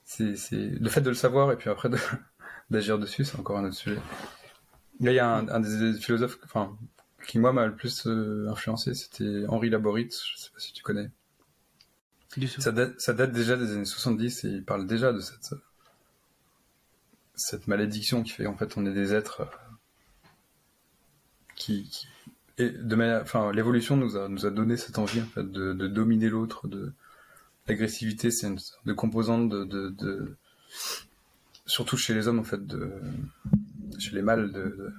c'est le fait de le savoir et puis après d'agir dessus, c'est encore un autre sujet. Là, il y a un, des philosophes, enfin, qui moi m'a le plus euh, influencé, c'était Henri Laborit. Je sais pas si tu connais. Ça date, déjà des années 70 et il parle déjà de cette, malédiction qui fait en fait on est des êtres euh, qui, de manière, enfin l'évolution nous a nous a donné cette envie de, dominer l'autre, de l'agressivité c'est une sorte de composante de, de, surtout chez les hommes en fait de chez les mâles de,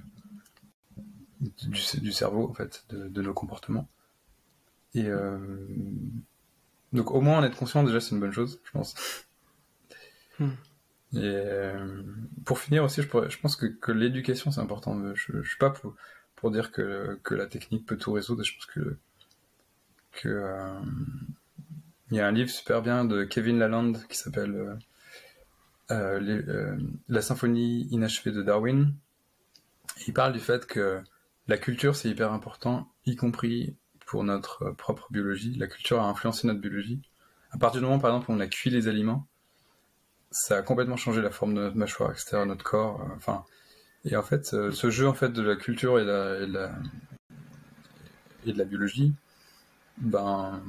du, cerveau en fait de, de nos comportements. Et euh, donc au moins en être conscient déjà c'est une bonne chose, je pense. Hmm. Et euh, pour finir aussi, je, pourrais- je pense que, que l'éducation c'est important. Je, je suis pas pour, pour dire que, que la technique peut tout résoudre. Je pense que que euh, il y a un livre super bien de Kevin Lalande qui s'appelle les- euh, La symphonie inachevée de Darwin. Il parle du fait que la culture c'est hyper important, y compris pour notre propre biologie. La culture a influencé notre biologie. À partir du moment, par exemple, où on a cuit les aliments, ça a complètement changé la forme de notre mâchoire, etc., notre corps. euh, Enfin, et en fait, euh, ce jeu en fait de la culture et, la, la, et de la biologie, ben,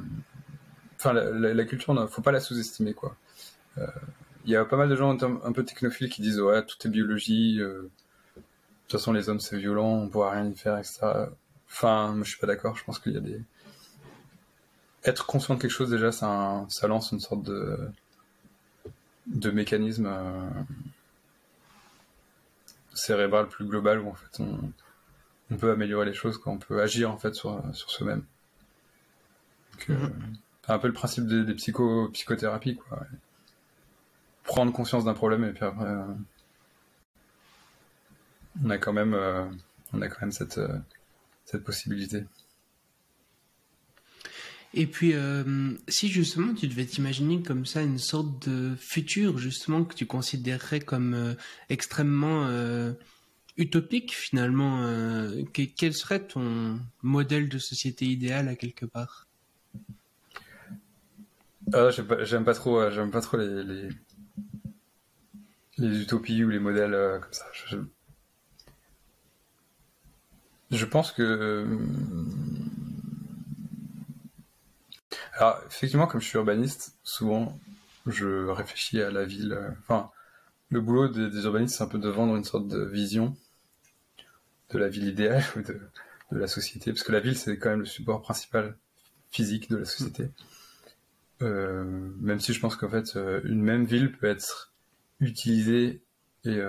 enfin, la, la- la culture, il faut pas la sous-estimer, quoi. Euh, Il y a pas mal de gens un, peu- technophiles qui disent ouais, tout est biologie. euh, de toute façon, les hommes c'est violent, on pourra rien y faire, etc. Enfin, je suis pas d'accord. Je pense qu'il y a des être conscient de quelque chose déjà, ça, un- ça lance une sorte de de mécanisme euh, cérébral plus global où en fait on, on peut améliorer les choses, quoi. on peut agir en fait sur, sur soi-même. Donc, euh, c'est un peu le principe des, des psycho, psychothérapies, quoi. Prendre conscience d'un problème et puis après, euh, on a quand même, euh, on a quand même cette, cette possibilité. Et puis, euh, si justement tu devais t'imaginer comme ça une sorte de futur, justement, que tu considérerais comme euh, extrêmement euh, utopique, finalement, que- quel serait ton modèle de société idéal à quelque part? Ah, j'aime pas, trop, j'aime pas trop les, les, les utopies ou les modèles comme ça. Je, pense que, alors effectivement, comme je suis urbaniste, souvent je réfléchis à la ville. euh, Enfin, le boulot des, urbanistes, c'est un peu de vendre une sorte de vision de la ville idéale ou de, la société, parce que la ville, c'est quand même le support principal physique de la société. Euh, même si je pense qu'en fait, euh, une même ville peut être utilisée et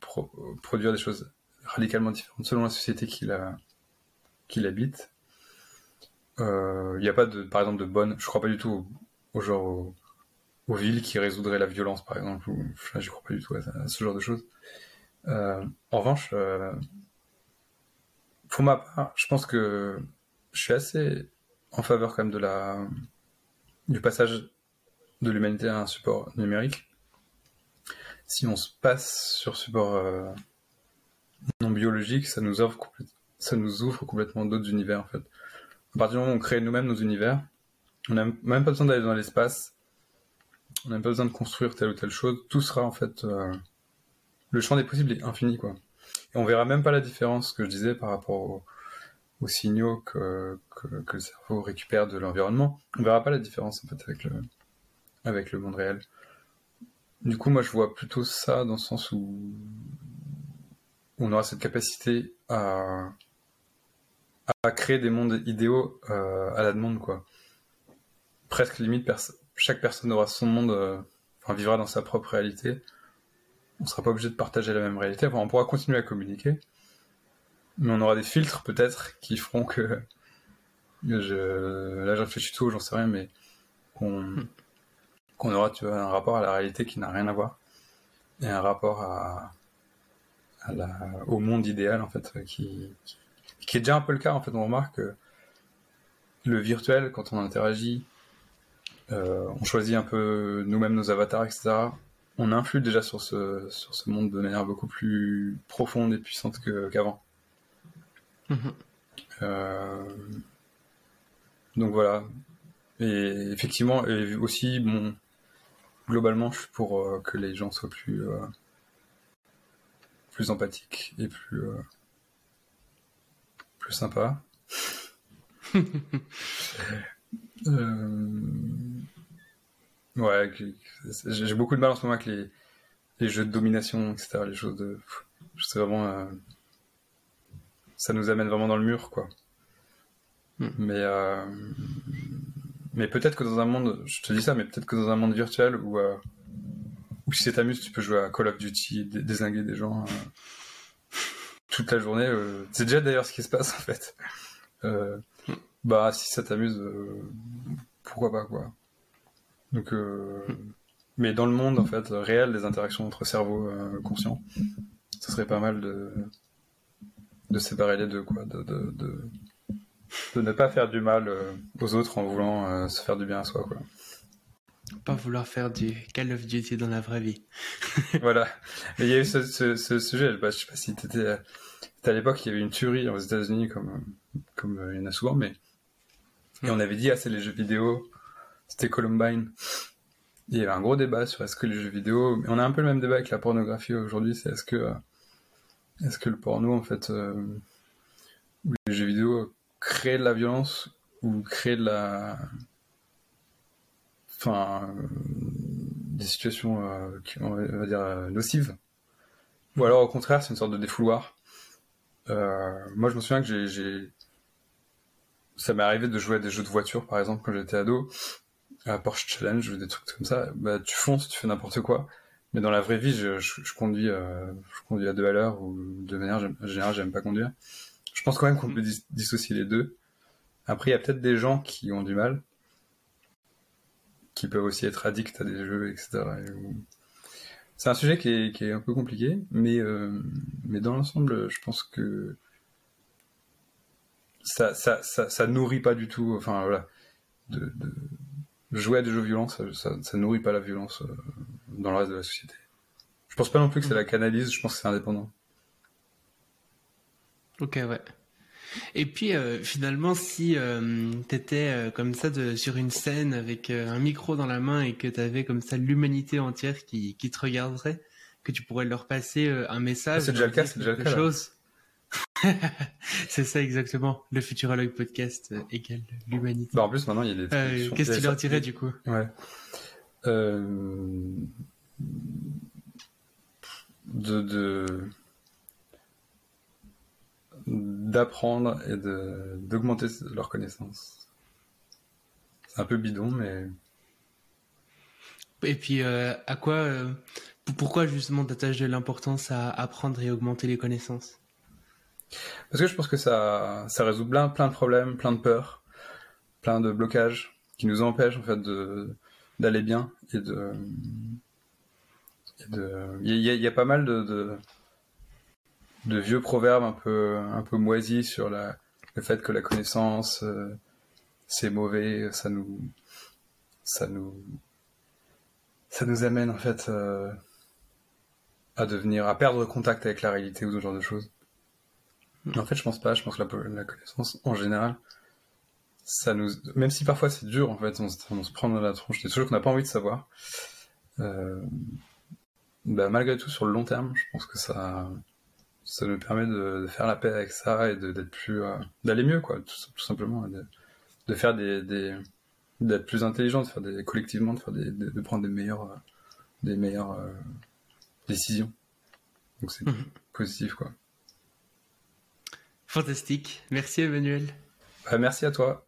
pro- produire des choses radicalement différentes selon la société qui la qui l'habite. Euh, Il n'y a pas de, par exemple, de bonne. Je crois pas du tout au, genre au- aux villes qui résoudraient la violence, par exemple. Ou, enfin, j'y crois pas du tout à, ce genre de choses. Euh, en revanche, euh, pour ma part, je pense que je suis assez en faveur quand même de la du passage de l'humanité à un support numérique. Si on se passe sur support non biologique, ça nous offre ça nous ouvre complètement d'autres univers en fait. À partir du moment où on crée nous-mêmes nos univers, on n'a même pas besoin d'aller dans l'espace, on n'a même pas besoin de construire telle ou telle chose, tout sera en fait euh, le champ des possibles est infini quoi. Et on verra même pas la différence que je disais par rapport au- aux signaux que, que, que le cerveau récupère de l'environnement. On verra pas la différence en fait avec le, avec le monde réel. Du coup, moi je vois plutôt ça dans le sens où on aura cette capacité à, à créer des mondes idéaux euh, à la demande quoi. Presque limite, chaque personne aura son monde, euh, enfin vivra dans sa propre réalité. On sera pas obligé de partager la même réalité. Enfin, on pourra continuer à communiquer, mais on aura des filtres peut-être qui feront que je... là je réfléchis tout, j'en sais rien, mais qu'on qu'on aura tu vois, un rapport à la réalité qui n'a rien à voir et un rapport à, à la... au monde idéal en fait qui... qui qui est déjà un peu le cas en fait. On remarque que le virtuel quand on interagit, euh, on choisit un peu nous-mêmes nos avatars, etc. on influe déjà sur ce, sur ce monde de manière beaucoup plus profonde et puissante qu'avant. Mhm. Euh, donc voilà. Et effectivement, et aussi, bon, globalement, je suis pour euh, que les gens soient plus, euh, plus empathiques et plus, euh, plus sympas. Euh, ouais, j'ai beaucoup de mal en ce moment avec les, les jeux de domination, etc. Les choses de. Je sais vraiment. euh, ça nous amène vraiment dans le mur, quoi. Hmm. Mais. mais peut-être que dans un monde. Je te dis ça, mais peut-être que dans un monde virtuel où. Où si ça t'amuse, tu peux jouer à Call of Duty, dé- désinguer des gens euh, toute la journée. euh, c'est déjà d'ailleurs ce qui se passe en fait. Euh, bah si ça t'amuse, pourquoi pas quoi. Donc, mais dans le monde en fait réel des interactions entre cerveaux euh, conscients, ce serait pas mal de de séparer les deux quoi, de de, de, ne pas faire du mal aux autres en voulant se faire du bien à soi quoi. Pas vouloir faire du Call of Duty dans la vraie vie. voilà. Il y a eu ce, sujet, bah, je sais pas si t'étais, à l'époque, il y avait une tuerie aux États-Unis, comme, comme euh, il y en a souvent, mais, et on avait dit, ah, c'est les jeux vidéo, c'était Columbine. Il y avait un gros débat sur est-ce que les jeux vidéo, on a un peu le même débat avec la pornographie aujourd'hui, c'est est-ce que, est-ce que le porno, en fait, euh, les jeux vidéo créent de la violence ou créent de la, enfin, euh, des situations euh, qui, on va dire, euh, nocives. Ou alors au contraire, c'est une sorte de défouloir. Euh, moi, je me souviens que j'ai, ça m'est arrivé de jouer à des jeux de voiture, par exemple, quand j'étais ado, à Porsche Challenge ou des trucs comme ça. Bah, tu fonces, tu fais n'importe quoi. Mais dans la vraie vie, je, je, je conduis, euh, je conduis à deux à l'heure ou de manière générale, j'aime pas conduire. Je pense quand même qu'on peut dis- dissocier les deux. Après, il y a peut-être des gens qui ont du mal, qui peuvent aussi être addicts à des jeux, etc. Et où- C'est un sujet qui est, qui est un peu compliqué, mais, euh, mais dans l'ensemble, je pense que ça, ça, ça, ça nourrit pas du tout, enfin voilà, de, de jouer à des jeux violents, ça, ça, nourrit pas la violence euh, dans le reste de la société. Je pense pas non plus que c'est la canalise, je pense que c'est indépendant. Ok, ouais. Et puis euh, finalement, si euh, t'étais euh, comme ça de, sur une scène avec euh, un micro dans la main et que t'avais comme ça l'humanité entière qui, qui te regarderait, que tu pourrais leur passer un message, C'est déjà le cas, c'est déjà le cas, chose. c'est ça exactement. Le Futurologue podcast égale l'humanité. Bah, en plus, maintenant, il y a des. Qu'est-ce que tu leur dirais du coup? Ouais. De, de, d'apprendre et d'augmenter leurs connaissances. C'est un peu bidon, mais Et puis euh, à quoi, euh, pourquoi justement t'attaches de l'importance à apprendre et augmenter les connaissances? Parce que je pense que ça, ça résout plein, plein de problèmes, plein de peurs, plein de blocages qui nous empêchent en fait d'aller bien et de, il y a, il y a pas mal de, de, de vieux proverbes un peu, un peu moisis sur la, le fait que la connaissance, euh, c'est mauvais, ça nous, ça nous, ça nous amène en fait euh, à devenir, à perdre contact avec la réalité ou ce genre de choses. En fait, je pense pas. Je pense que la, la connaissance, en général, ça nous, même si parfois c'est dur, en fait, on se, prend dans la tronche des choses qu'on n'a pas envie de savoir. Euh, bah, malgré tout, sur le long terme, je pense que ça, ça nous permet de, de faire la paix avec ça et d'être plus, euh, d'aller mieux, quoi, tout, tout simplement, de, de faire des, d'être plus intelligent, de faire des collectivement, de faire des, de, de prendre des meilleures, euh, des meilleures euh, décisions. Donc c'est Mhm. positif, quoi. Fantastique. Merci Emmanuel. Bah, merci à toi.